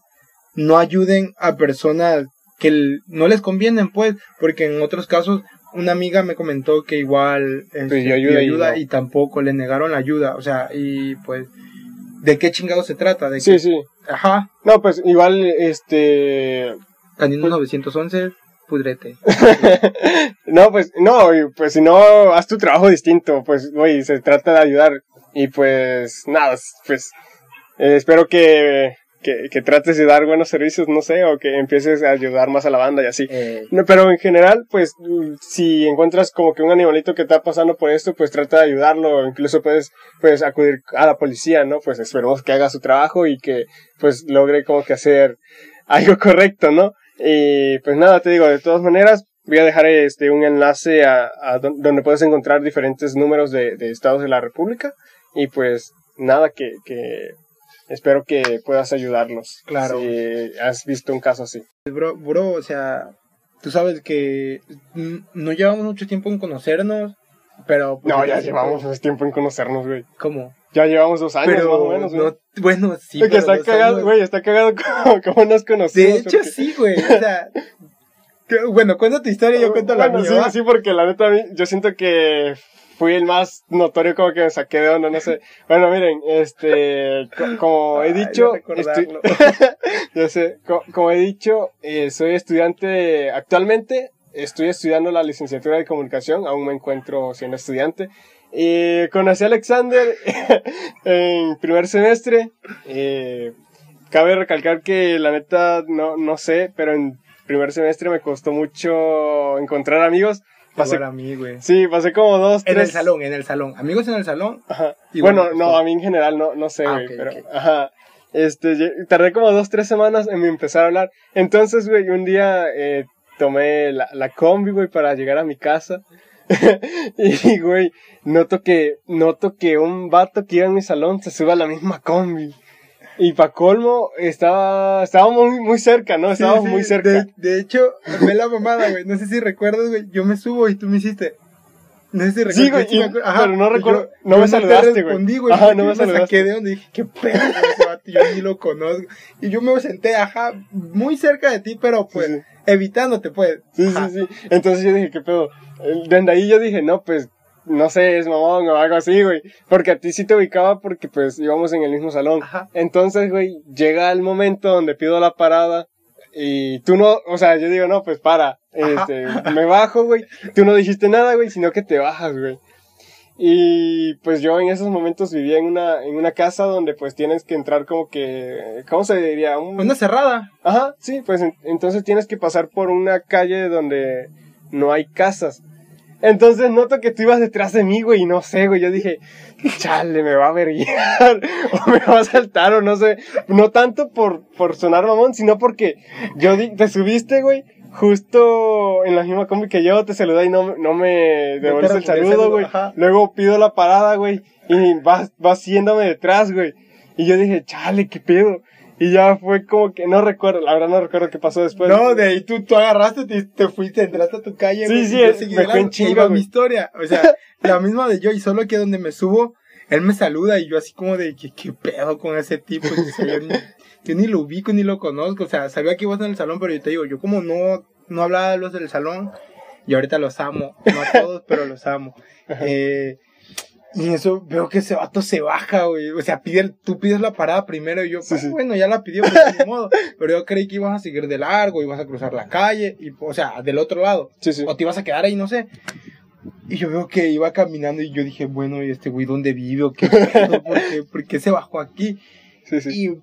[SPEAKER 2] no ayuden a personas que no les convienen, pues, porque en otros casos una amiga me comentó que igual
[SPEAKER 1] este, ayuda,
[SPEAKER 2] y, tampoco le negaron la ayuda, o sea, y pues ¿de qué chingado se trata? ¿De
[SPEAKER 1] sí, sí.
[SPEAKER 2] Ajá.
[SPEAKER 1] No, pues igual este
[SPEAKER 2] Canino 911 pudrete. [laughs]
[SPEAKER 1] no, pues no, pues si no haz tu trabajo distinto, pues güey, se trata de ayudar y pues nada, pues eh, espero que que, que, trates de dar buenos servicios, no sé, o que empieces a ayudar más a la banda y así. Eh. No, pero en general, pues, si encuentras como que un animalito que está pasando por esto, pues trata de ayudarlo, incluso puedes, pues, acudir a la policía, ¿no? Pues esperemos que haga su trabajo y que, pues, logre como que hacer [laughs] algo correcto, ¿no? Y pues nada, te digo, de todas maneras, voy a dejar este un enlace a, a donde puedes encontrar diferentes números de, de estados de la República y pues nada que, que espero que puedas ayudarnos.
[SPEAKER 2] Claro.
[SPEAKER 1] Si has visto un caso así.
[SPEAKER 2] Bro, bro, o sea, tú sabes que no llevamos mucho tiempo en conocernos, pero...
[SPEAKER 1] Pues, no, ya llevamos mucho tiempo en conocernos, güey.
[SPEAKER 2] ¿Cómo?
[SPEAKER 1] Ya llevamos dos años más o menos, güey.
[SPEAKER 2] bueno, sí.
[SPEAKER 1] Porque está cagado, güey, está cagado [laughs] como, nos conocimos.
[SPEAKER 2] De hecho, sí, güey. O sea, [laughs] bueno, cuenta tu historia y yo cuento la mía.
[SPEAKER 1] Sí, sí, porque la neta, yo siento que fui el más notorio como que me saqué de onda, no sé. [laughs] Bueno, miren, este, como he dicho, yo sé, como, he dicho, eh, soy estudiante actualmente, estoy estudiando la licenciatura de comunicación, aún me encuentro siendo estudiante. Y conocí a Alexander [laughs] en primer semestre. Eh, cabe recalcar que la neta no, no sé, pero en primer semestre me costó mucho encontrar amigos
[SPEAKER 2] Pasé, a mí, güey.
[SPEAKER 1] Sí, pasé como dos,
[SPEAKER 2] En el salón, en el salón. Amigos en el salón.
[SPEAKER 1] Ajá. bueno, no, a mí en general no, no sé, ah, güey, pero, ajá. Este, tardé como dos, tres semanas en empezar a hablar. Entonces, güey, un día, eh, tomé la, la combi, güey, para llegar a mi casa. [laughs] y, güey, noto que, noto que un vato que iba en mi salón se sube a la misma combi. Y pa' colmo, estaba, estábamos muy, muy cerca, ¿no? Estábamos muy cerca.
[SPEAKER 2] De, hecho, ve la mamada, güey. No sé si recuerdas, güey. Yo me subo y tú me hiciste. No sé si recuerdas.
[SPEAKER 1] Sí, güey. Sí, pero no recuerdo. no me saludaste,
[SPEAKER 2] güey. güey. Ajá, no me saludaste. Me saqué de donde dije, qué pedo, ese vato. Yo ni lo conozco. Y yo me senté, ajá, muy cerca de ti, pero pues, evitándote, pues.
[SPEAKER 1] Sí, sí, sí. Entonces yo dije, qué pedo. Desde ahí yo dije, no, pues, no sé, es mamón o algo así, güey. Porque a ti sí te ubicaba porque pues íbamos en el mismo salón. Entonces, güey, llega el momento donde pido la parada y tú no, o sea, yo digo, no, pues para, este, me bajo, güey. Tú no dijiste nada, güey, sino que te bajas, güey. Y pues yo en esos momentos vivía en una, en una casa donde pues tienes que entrar como que, ¿cómo se diría?
[SPEAKER 2] Una cerrada.
[SPEAKER 1] Ajá, sí, pues entonces tienes que pasar por una calle donde no hay casas. Entonces noto que tú ibas detrás de mí, güey, y no sé, güey. Yo dije, chale, me va a ver [laughs] o me va a saltar, o no sé. No tanto por, por sonar mamón, sino porque yo te subiste, güey, justo en la misma combi que yo, te saludé y no, no me devuelves el saludo, güey. Luego pido la parada, güey, y vas, vas yéndome detrás, güey. Y yo dije, chale, qué pedo. Y ya fue como que, no recuerdo, la verdad no recuerdo qué pasó después.
[SPEAKER 2] No, de ahí tú, tú agarraste, te, te fuiste, entraste a tu calle.
[SPEAKER 1] Sí, sí, me fue en chinga,
[SPEAKER 2] mi historia. O sea, [laughs] la misma de yo, y solo que donde me subo, él me saluda y yo así como de, ¿qué, qué pedo con ese tipo? yo, ni, yo ni lo ubico ni lo conozco. O sea, sabía que ibas en el salón, pero yo te digo, yo como no, no hablaba de los del salón, y ahorita los amo. No a todos, pero los amo. Eh, y eso veo que ese vato se baja, güey. O sea, pide, tú pides la parada primero y yo, pues, bueno, ya la pidió, pues, de modo. Pero yo creí que ibas a seguir de largo, ibas a cruzar la calle, y, o sea, del otro lado. O te ibas a quedar ahí, no sé. Y yo veo que iba caminando y yo dije, bueno, ¿y este güey dónde vive o qué? ¿Por qué, ¿Por qué se bajó aquí? Sí, sí. Y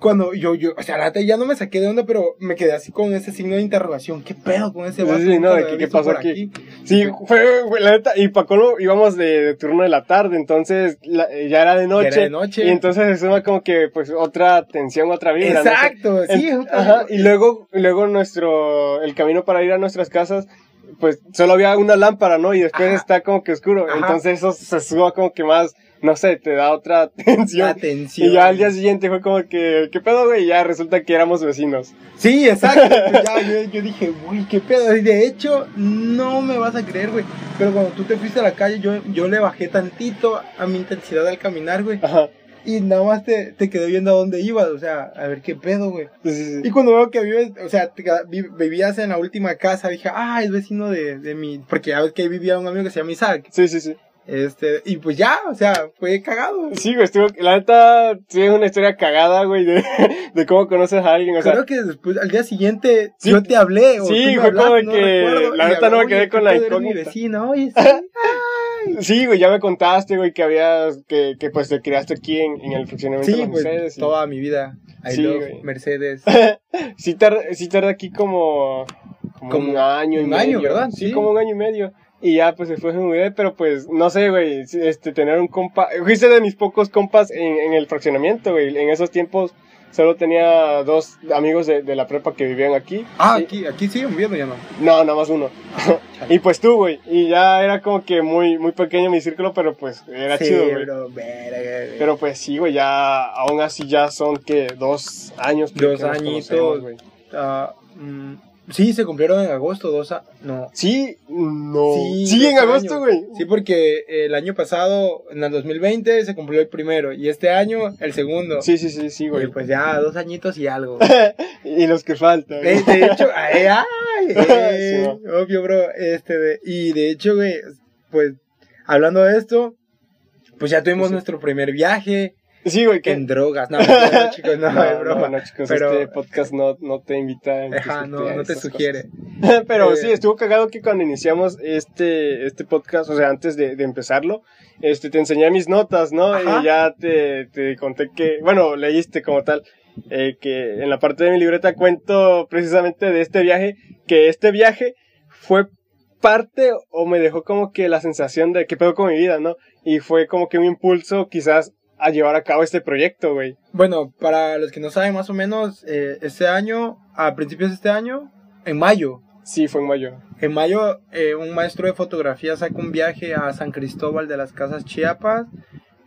[SPEAKER 2] cuando yo, yo, o sea, la ya no me saqué de onda, pero me quedé así con ese signo de interrogación. ¿Qué pedo con ese vato?
[SPEAKER 1] Sí, no, de qué, pasó aquí? Sí, fue, la neta, y para colmo íbamos de, turno de la tarde, entonces ya era de noche. Era de noche. Y entonces eso era como que, pues, otra tensión, otra vida.
[SPEAKER 2] Exacto, sí.
[SPEAKER 1] ajá, y luego, luego nuestro, el camino para ir a nuestras casas, pues, solo había una lámpara, ¿no? Y después está como que oscuro. Entonces eso se suba como que más no sé, te da otra [laughs] atención.
[SPEAKER 2] Atención.
[SPEAKER 1] Y ya al día siguiente fue como que, ¿qué pedo, güey? Y ya resulta que éramos vecinos.
[SPEAKER 2] Sí, exacto. [laughs] Pues ya yo, yo, dije, güey, ¿qué pedo? Y de hecho, no me vas a creer, güey. Pero cuando tú te fuiste a la calle, yo, yo le bajé tantito a mi intensidad al caminar, güey. Ajá. Y nada más te, te quedé viendo a dónde ibas, o sea, a ver qué pedo, güey. Sí, sí, Y cuando veo que vives, o sea, vivías en la última casa, dije, ah, es vecino de, de mi. Porque ya ves que ahí vivía un amigo que se llama Isaac.
[SPEAKER 1] Sí, sí, sí.
[SPEAKER 2] Este, y pues ya, o sea, fue cagado.
[SPEAKER 1] Sí, güey, estuvo, la neta, sí es una historia cagada, güey, de, [laughs] de cómo conoces a alguien, o
[SPEAKER 2] sea. Creo que después, al día siguiente, yo te hablé, o
[SPEAKER 1] Sí, fue como que, la neta no me quedé con la incógnita.
[SPEAKER 2] vecino, oye, [laughs]
[SPEAKER 1] sí. güey, ya me contaste, güey, que habías, que, que pues te criaste aquí en, en el funcionamiento
[SPEAKER 2] de pues, Mercedes. toda mi vida. I sí, love Mercedes. [laughs]
[SPEAKER 1] sí, tarda, sí tarda aquí como, como, un año y
[SPEAKER 2] un
[SPEAKER 1] medio.
[SPEAKER 2] año, ¿verdad?
[SPEAKER 1] Sí, como un año y medio. Y ya, pues se fue su idea, pero pues, no sé, güey, este, tener un compa, fuiste de mis pocos compas en, en el fraccionamiento, güey, en esos tiempos solo tenía dos amigos de, de, la prepa que vivían aquí.
[SPEAKER 2] Ah, aquí, aquí siguen viviendo ya no.
[SPEAKER 1] No, nada más uno. Ah, [laughs] y pues tú, güey. Y ya era como que muy, muy pequeño mi círculo, pero pues era chido, güey. Pero pues sí, güey, ya, aún así ya son que dos años.
[SPEAKER 2] Dos añitos. güey. Uh, Sí, se cumplieron en agosto, dos a... No.
[SPEAKER 1] Sí, no. Sí, en agosto, güey.
[SPEAKER 2] Sí, porque el año pasado, en el 2020, se cumplió el primero. Y este año, el segundo.
[SPEAKER 1] Sí, sí, sí, sí, güey.
[SPEAKER 2] Y pues ya, dos añitos y algo. [laughs]
[SPEAKER 1] y los que faltan.
[SPEAKER 2] De, de hecho, [laughs] ay, ay, eh, obvio, bro. Este, de, y de hecho, güey, pues, hablando de esto, pues ya tuvimos nuestro primer viaje.
[SPEAKER 1] Sí, güey.
[SPEAKER 2] En drogas. No, no, chicos, no,
[SPEAKER 1] no, no, no chicos, [laughs] pero... este podcast no, no te invita.
[SPEAKER 2] Ajá, no, no te sugiere. [laughs]
[SPEAKER 1] pero sí, eh, estuvo cagado que cuando iniciamos este, este podcast, o sea, antes de, de empezarlo, este, te enseñé mis notas, ¿no? Y ya te, te conté que, bueno, leíste como tal, eh, que en la parte de mi libreta cuento precisamente de este viaje, que este viaje fue parte o me dejó como que la sensación de que pedo con mi vida, ¿no? Y fue como que un impulso quizás a llevar a cabo este proyecto, güey?
[SPEAKER 2] Bueno, para los que no saben más o menos, eh, este año, a principios de este año, en mayo.
[SPEAKER 1] Sí, fue en mayo.
[SPEAKER 2] En mayo, eh, un maestro de fotografía sacó un viaje a San Cristóbal de las Casas Chiapas.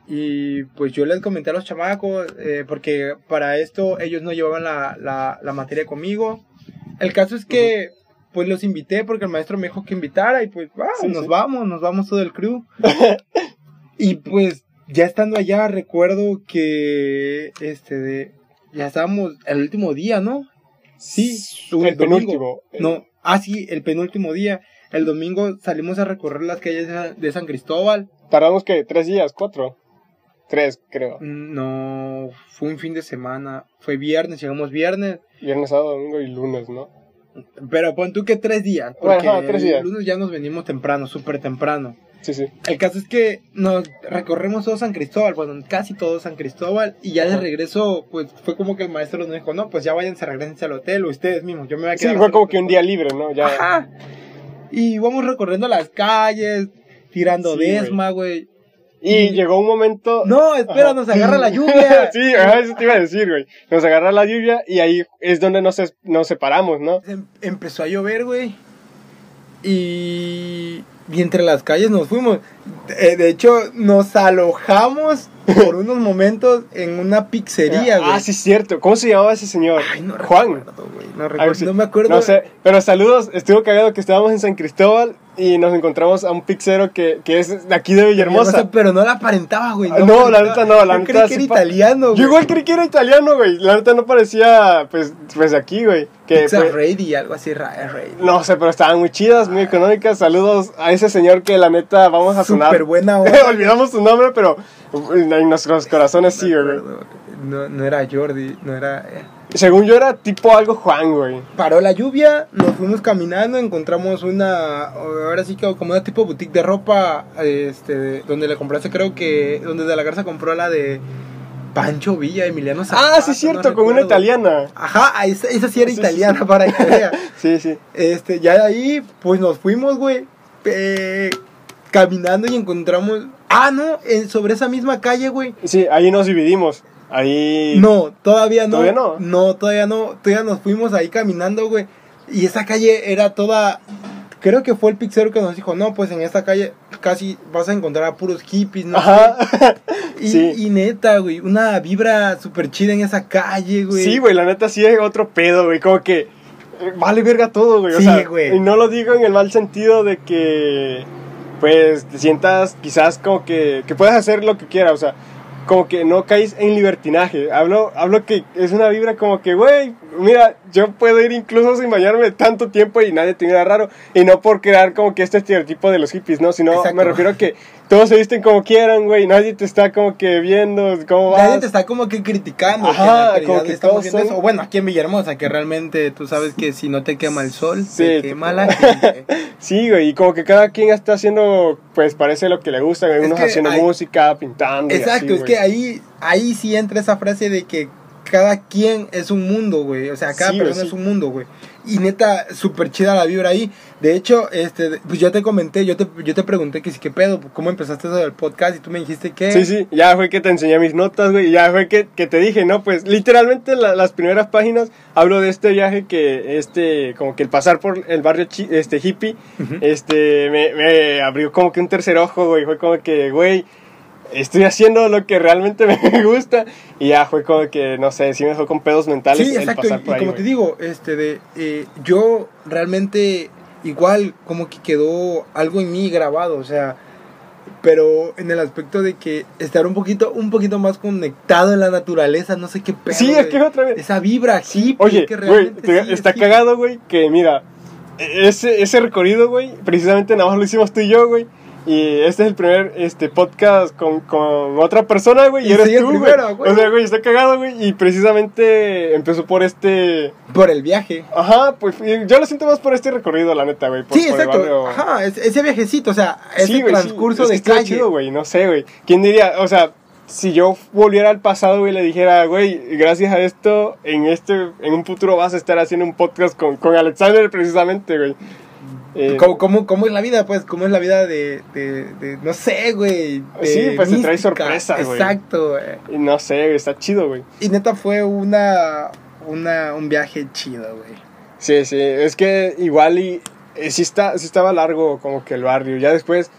[SPEAKER 2] Y pues yo les comenté a los chamacos, eh, porque para esto ellos no llevaban la, la, la, materia conmigo. El caso es que, pues los invité porque el maestro me dijo que invitara y pues, ah, nos vamos, nos vamos todo el crew. [laughs] y pues ya estando allá, recuerdo que este de ya estábamos el último día, ¿no?
[SPEAKER 1] Sí, el, penúltimo.
[SPEAKER 2] No, ah, sí, el penúltimo día. El domingo salimos a recorrer las calles de San Cristóbal.
[SPEAKER 1] ¿Tardamos que ¿Tres días? ¿Cuatro? Tres, creo.
[SPEAKER 2] Mm, no, fue un fin de semana. Fue viernes, llegamos viernes.
[SPEAKER 1] Viernes, sábado, domingo y lunes, ¿no?
[SPEAKER 2] Pero pon tú que tres días. Porque tres días. el lunes ya nos venimos temprano, súper temprano.
[SPEAKER 1] Sí, sí.
[SPEAKER 2] El caso es que nos recorremos todo San Cristóbal, bueno, casi todo San Cristóbal, y ya de regreso, pues fue como que el maestro nos dijo, no, pues ya váyanse, regresense al hotel, ustedes mismos, yo me voy a quedar.
[SPEAKER 1] Sí, fue como que un día libre, ¿no? Ya.
[SPEAKER 2] Ajá. Y vamos recorriendo las calles, tirando desma, güey.
[SPEAKER 1] Y, llegó un momento.
[SPEAKER 2] No, espera, nos agarra la [laughs] lluvia.
[SPEAKER 1] sí, eso te iba a decir, güey. Nos agarra la lluvia y ahí es donde nos, nos separamos, ¿no?
[SPEAKER 2] Em, empezó a llover, güey. Y, y entre las calles nos fuimos. Eh, de hecho, nos alojamos por unos momentos en una pizzería, güey.
[SPEAKER 1] Ah, sí, cierto. ¿Cómo se llamaba ese señor?
[SPEAKER 2] Ay, no
[SPEAKER 1] Juan.
[SPEAKER 2] Recuerdo. No, recuerdo, no me acuerdo.
[SPEAKER 1] No sé, pero saludos. Estuvo cagado que estábamos en San Cristóbal y nos encontramos a un pizzero que, que es de aquí de Villahermosa.
[SPEAKER 2] Pero no la aparentaba, güey.
[SPEAKER 1] No, no la neta no, la
[SPEAKER 2] Yo creí que era italiano, güey.
[SPEAKER 1] Yo igual creí que era italiano, güey. La neta no parecía, pues, pues de aquí, güey. Que,
[SPEAKER 2] Pizza Ready, algo así, Ready.
[SPEAKER 1] No sé, pero estaban muy chidas, muy económicas. Saludos a ese señor que la neta vamos a sonar.
[SPEAKER 2] Súper buena [laughs]
[SPEAKER 1] Olvidamos su nombre, pero en nuestros corazones sí, güey.
[SPEAKER 2] No, no era Jordi, no era... eh.
[SPEAKER 1] Según yo era tipo algo Juan, güey.
[SPEAKER 2] Paró la lluvia, nos fuimos caminando, encontramos una, ahora sí que como una tipo boutique de ropa, este, donde le compraste creo que, donde de la Garza compró la de Pancho Villa, Emiliano Zapata,
[SPEAKER 1] Ah, sí, cierto,
[SPEAKER 2] no
[SPEAKER 1] con una italiana.
[SPEAKER 2] Ajá, esa, esa sí era
[SPEAKER 1] sí,
[SPEAKER 2] italiana
[SPEAKER 1] sí.
[SPEAKER 2] para que vea. [laughs]
[SPEAKER 1] Sí, sí.
[SPEAKER 2] Este, ya de ahí, pues nos fuimos, güey, eh, caminando y encontramos, ah, no, en- sobre esa misma calle, güey,
[SPEAKER 1] Sí, ahí nos dividimos. Ahí.
[SPEAKER 2] no, todavía no.
[SPEAKER 1] ¿Todavía no?
[SPEAKER 2] No, todavía no. Todavía nos fuimos ahí caminando, güey. Y esa calle era toda. Creo que fue el pizzero que nos dijo, no, pues en esta calle casi vas a encontrar a puros hippies, ¿no?
[SPEAKER 1] Ajá.
[SPEAKER 2] Y,
[SPEAKER 1] sí.
[SPEAKER 2] y neta, güey, una vibra súper chida en esa calle, güey.
[SPEAKER 1] Sí, güey, la neta sí es otro pedo, güey. Como que. eh, Vale verga todo, güey. O
[SPEAKER 2] Sí,
[SPEAKER 1] sea,
[SPEAKER 2] güey.
[SPEAKER 1] Y no lo digo en el mal sentido de que. Pues te sientas quizás como que. Que puedas hacer lo que quieras, o sea. Como que no caes en libertinaje. Hablo, hablo que es una vibra como que, güey, mira, yo puedo ir incluso sin bañarme tanto tiempo y nadie te mira raro. Y no por crear como que este estereotipo de los hippies, ¿no? Sino
[SPEAKER 2] Exacto.
[SPEAKER 1] me refiero a que todos se visten como quieran, güey. Nadie te está como que viendo cómo vas.
[SPEAKER 2] Nadie te está como que criticando.
[SPEAKER 1] Ajá,
[SPEAKER 2] que
[SPEAKER 1] como que
[SPEAKER 2] estamos
[SPEAKER 1] todos
[SPEAKER 2] viendo
[SPEAKER 1] son-
[SPEAKER 2] eso. O bueno, aquí en Villahermosa, que realmente tú sabes que si no te quema el sol,
[SPEAKER 1] Sí.
[SPEAKER 2] te quema la [laughs] gente.
[SPEAKER 1] Sí, güey, y como que cada quien está haciendo, pues parece lo que le gusta, güey,
[SPEAKER 2] Es
[SPEAKER 1] unos haciendo
[SPEAKER 2] hay-
[SPEAKER 1] música, pintando. y
[SPEAKER 2] Exacto,
[SPEAKER 1] así,
[SPEAKER 2] es
[SPEAKER 1] güey.
[SPEAKER 2] que ahí, ahí sí entra esa frase de que cada quien es un mundo, güey. O sea, cada
[SPEAKER 1] Sí,
[SPEAKER 2] persona
[SPEAKER 1] sí.
[SPEAKER 2] es un mundo, güey. Y neta, súper chida la vibra ahí. De hecho, este, pues yo te comenté, yo te, yo te pregunté que sí, qué pedo, cómo empezaste eso del podcast y tú me dijiste que...
[SPEAKER 1] Sí, sí, ya fue que te enseñé mis notas, güey, ya fue que, que te dije, ¿no? Pues literalmente la- las primeras páginas hablo de este viaje que, este, como que el pasar por el barrio chi- este, hippie, este, me, me abrió como que un tercer ojo, güey, fue como que, güey, estoy haciendo lo que realmente [laughs] me gusta, y ya fue como que, no sé, sí me dejó con pedos mentales
[SPEAKER 2] Sí,
[SPEAKER 1] el
[SPEAKER 2] exacto.
[SPEAKER 1] pasar
[SPEAKER 2] Y,
[SPEAKER 1] por
[SPEAKER 2] y
[SPEAKER 1] ahí,
[SPEAKER 2] como te digo, este de eh, yo realmente igual como que quedó algo en mí grabado, o sea, pero en el aspecto de que estar un poquito un poquito más conectado en la naturaleza, no sé qué pedo.
[SPEAKER 1] Sí, es que otra vez,
[SPEAKER 2] esa vibra hippie
[SPEAKER 1] Oye,
[SPEAKER 2] que realmente
[SPEAKER 1] te-
[SPEAKER 2] sí es
[SPEAKER 1] está
[SPEAKER 2] hippie.
[SPEAKER 1] cagado, güey, que mira, e- ese, ese recorrido, güey, precisamente nada más lo hicimos tú y yo, güey. Y este es el primer este, podcast con, con otra persona, güey, y
[SPEAKER 2] Y
[SPEAKER 1] eres
[SPEAKER 2] sí, el
[SPEAKER 1] tú, güey.
[SPEAKER 2] primero, güey.
[SPEAKER 1] O sea, güey, está cagado, güey, y precisamente empezó por este...
[SPEAKER 2] por el viaje.
[SPEAKER 1] Ajá, pues y yo lo siento más por este recorrido, la neta, güey. por-
[SPEAKER 2] Sí,
[SPEAKER 1] por el
[SPEAKER 2] exacto.
[SPEAKER 1] barrio.
[SPEAKER 2] Ajá, es- ese viajecito, o sea, ese
[SPEAKER 1] Sí, güey, sí,
[SPEAKER 2] transcurso
[SPEAKER 1] es que
[SPEAKER 2] de
[SPEAKER 1] estuvo
[SPEAKER 2] calle.
[SPEAKER 1] chido, güey, no sé, güey. ¿Quién diría? O sea, si yo volviera al pasado, güey, le dijera, güey, gracias a esto, en este, en un futuro vas a estar haciendo un podcast con, con Alexander precisamente, güey. Eh,
[SPEAKER 2] ¿Cómo, cómo, cómo es la vida, pues? ¿Cómo es la vida de, de, de no sé, güey?
[SPEAKER 1] Sí, pues te trae
[SPEAKER 2] mística?
[SPEAKER 1] sorpresas, güey.
[SPEAKER 2] Exacto, güey.
[SPEAKER 1] no sé, güey, está chido, güey.
[SPEAKER 2] Y neta fue una, una, un viaje chido, güey.
[SPEAKER 1] Sí, sí, es que igual y eh, sí, está, sí estaba largo como que el barrio. Ya después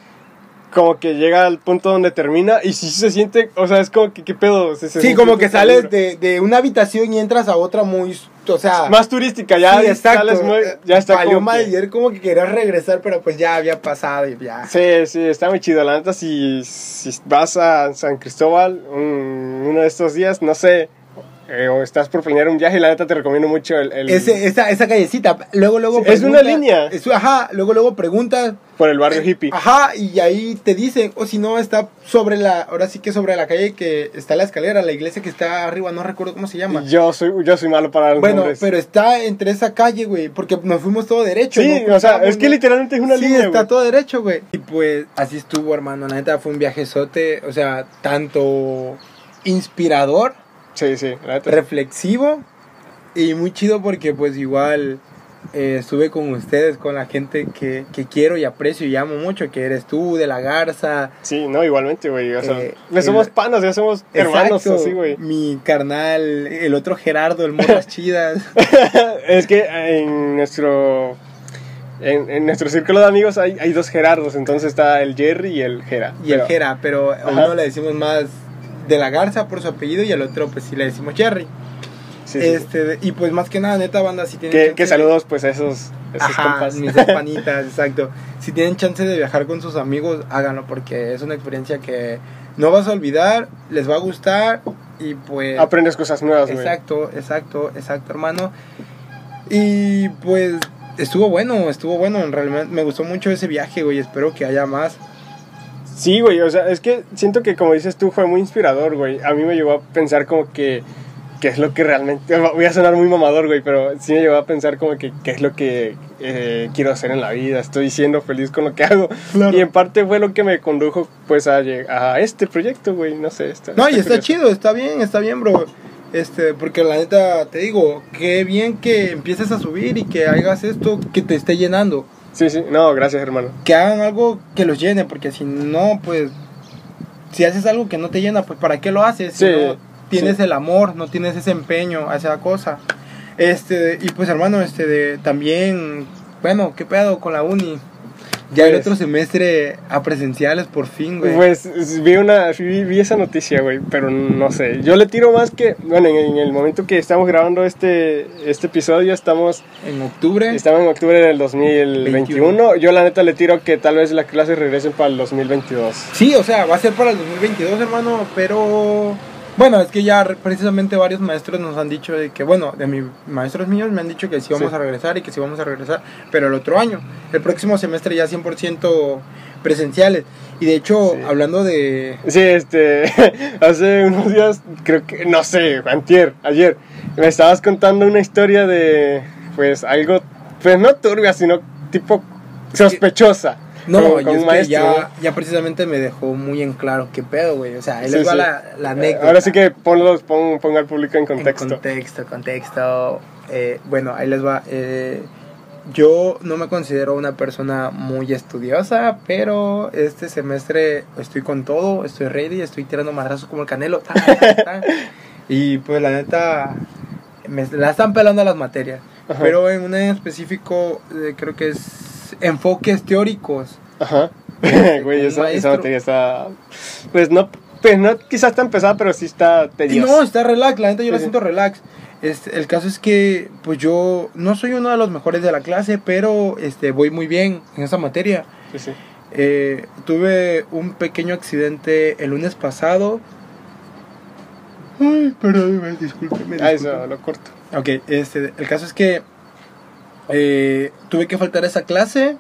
[SPEAKER 1] como que llega al punto donde termina y sí se siente, o sea, es como que qué pedo. Se- se
[SPEAKER 2] Sí, como que sales de, de una habitación y entras a otra muy, o sea...
[SPEAKER 1] más turística, ya
[SPEAKER 2] sí,
[SPEAKER 1] sales muy- ya está
[SPEAKER 2] Valió
[SPEAKER 1] como que-
[SPEAKER 2] mal era como que querías regresar, pero pues ya había pasado y ya.
[SPEAKER 1] Sí, sí, está muy chido. La neta, si, si vas a San Cristóbal un- uno de estos días, no sé, eh, o estás por planear un viaje, la neta te recomiendo mucho el...
[SPEAKER 2] Ese, esa, esa callecita, luego, luego...
[SPEAKER 1] es una línea.
[SPEAKER 2] ajá, luego, luego preguntas...
[SPEAKER 1] Por el barrio hippie.
[SPEAKER 2] Ajá, y ahí te dicen, o si no, está sobre la, ahora sí que sobre la calle que está la escalera, la iglesia que está arriba, no recuerdo cómo se llama.
[SPEAKER 1] Yo soy, yo soy malo para los
[SPEAKER 2] Bueno, pero está entre esa calle, güey, porque nos fuimos todo derecho.
[SPEAKER 1] Sí, o sea, es que literalmente es una línea,
[SPEAKER 2] Sí, está todo derecho, güey. Y pues, así estuvo, hermano, la neta fue un viajezote, o sea, tanto inspirador
[SPEAKER 1] Sí, sí,
[SPEAKER 2] reflexivo y muy chido porque pues igual eh, estuve con ustedes, con la gente que, que, quiero y aprecio y amo mucho, que eres tú, de la Garza.
[SPEAKER 1] Sí, no, igualmente, güey. O sea, eh, somos panas, ya somos hermanos así, güey.
[SPEAKER 2] Mi carnal, el otro Gerardo, el Morras [laughs] Chidas.
[SPEAKER 1] es que en nuestro... En, en, nuestro círculo de amigos hay, hay, dos Gerardos, entonces está el Jerry y el Gera.
[SPEAKER 2] Y el Gera, pero a uno le decimos más de la Garza por su apellido y al otro pues sí le decimos Jerry. este, Y pues más que nada, neta banda, si
[SPEAKER 1] tienen... Que, saludos pues a esos, esos compas.
[SPEAKER 2] mis panitas, [laughs] exacto. Si tienen chance de viajar con sus amigos, háganlo porque es una experiencia que no vas a olvidar, les va a gustar y pues...
[SPEAKER 1] Aprendes cosas nuevas,
[SPEAKER 2] Exacto, exacto, exacto, hermano. Y pues estuvo bueno, estuvo bueno, en realidad me gustó mucho ese viaje, güey, espero que haya más.
[SPEAKER 1] Sí, güey, o sea, es que siento que como dices tú fue muy inspirador, güey. A mí me llevó a pensar como que qué es lo que realmente... [laughs] Voy a sonar muy mamador, güey, pero sí me llevó a pensar como que qué es lo que eh, quiero hacer en la vida. Estoy siendo feliz con lo que [laughs] hago. Y en parte fue lo que me condujo pues a, a este proyecto, güey, no sé.
[SPEAKER 2] Está, no, y está chido, está bien, está bien, bro. Este, porque la neta, te digo, qué bien que empieces a subir y que hagas esto que te esté llenando.
[SPEAKER 1] Sí, sí, no, gracias hermano.
[SPEAKER 2] Que hagan algo que los llene, porque si no, pues, si haces algo que no te llena, pues ¿para qué lo haces? Si no tienes el amor, no tienes ese empeño a esa cosa. Este, y pues hermano, este, de, también, bueno, ¿qué pedo con la uni? Ya el pues otro semestre a presenciales por fin, güey.
[SPEAKER 1] Pues vi una vi, esa noticia, güey, pero no sé. Yo le tiro más que, bueno, en, el momento que estamos grabando este este episodio estamos
[SPEAKER 2] en octubre.
[SPEAKER 1] Estamos en octubre del 2021. Yo la neta le tiro que tal vez las clases regresen para el 2022.
[SPEAKER 2] Sí, o sea, va a ser para el 2022, hermano, pero bueno, es que ya precisamente varios maestros nos han dicho de que, bueno, de mis maestros míos me han dicho que sí vamos a regresar y que sí vamos a regresar, pero el otro año, el próximo semestre ya 100% presenciales. Y de hecho, hablando de...
[SPEAKER 1] Sí, este, [laughs] hace unos días, creo que, no sé, antier, ayer, me estabas contando una historia de, pues, algo, pues no turbia, sino tipo sospechosa.
[SPEAKER 2] No, y ya, ya precisamente me dejó muy en claro qué pedo, güey. O sea, ahí les va la, la, eh, anécdota.
[SPEAKER 1] Ahora sí que ponlos, pon, al público en contexto. En
[SPEAKER 2] contexto, contexto. Eh, bueno, ahí les va. Eh, yo no me considero una persona muy estudiosa, pero este semestre estoy con todo, estoy ready, estoy tirando madrazos como el canelo. [laughs] y pues la neta, me la están pelando las materias. Pero en un específico, creo que es enfoques teóricos.
[SPEAKER 1] Ajá. [laughs] Güey, esa, materia está. Pues no, pues no quizás tan pesada, pero sí está tediosa.
[SPEAKER 2] No, está relax, la gente yo la siento relax. Este, el caso es que, pues yo no soy uno de los mejores de la clase, pero este, voy muy bien en esa materia.
[SPEAKER 1] Sí, sí.
[SPEAKER 2] Eh, tuve un pequeño accidente el lunes pasado. Ay, perdón, discúlpeme.
[SPEAKER 1] Ah, eso, lo corto.
[SPEAKER 2] Ok, este, el caso es que eh, tuve que faltar esa clase.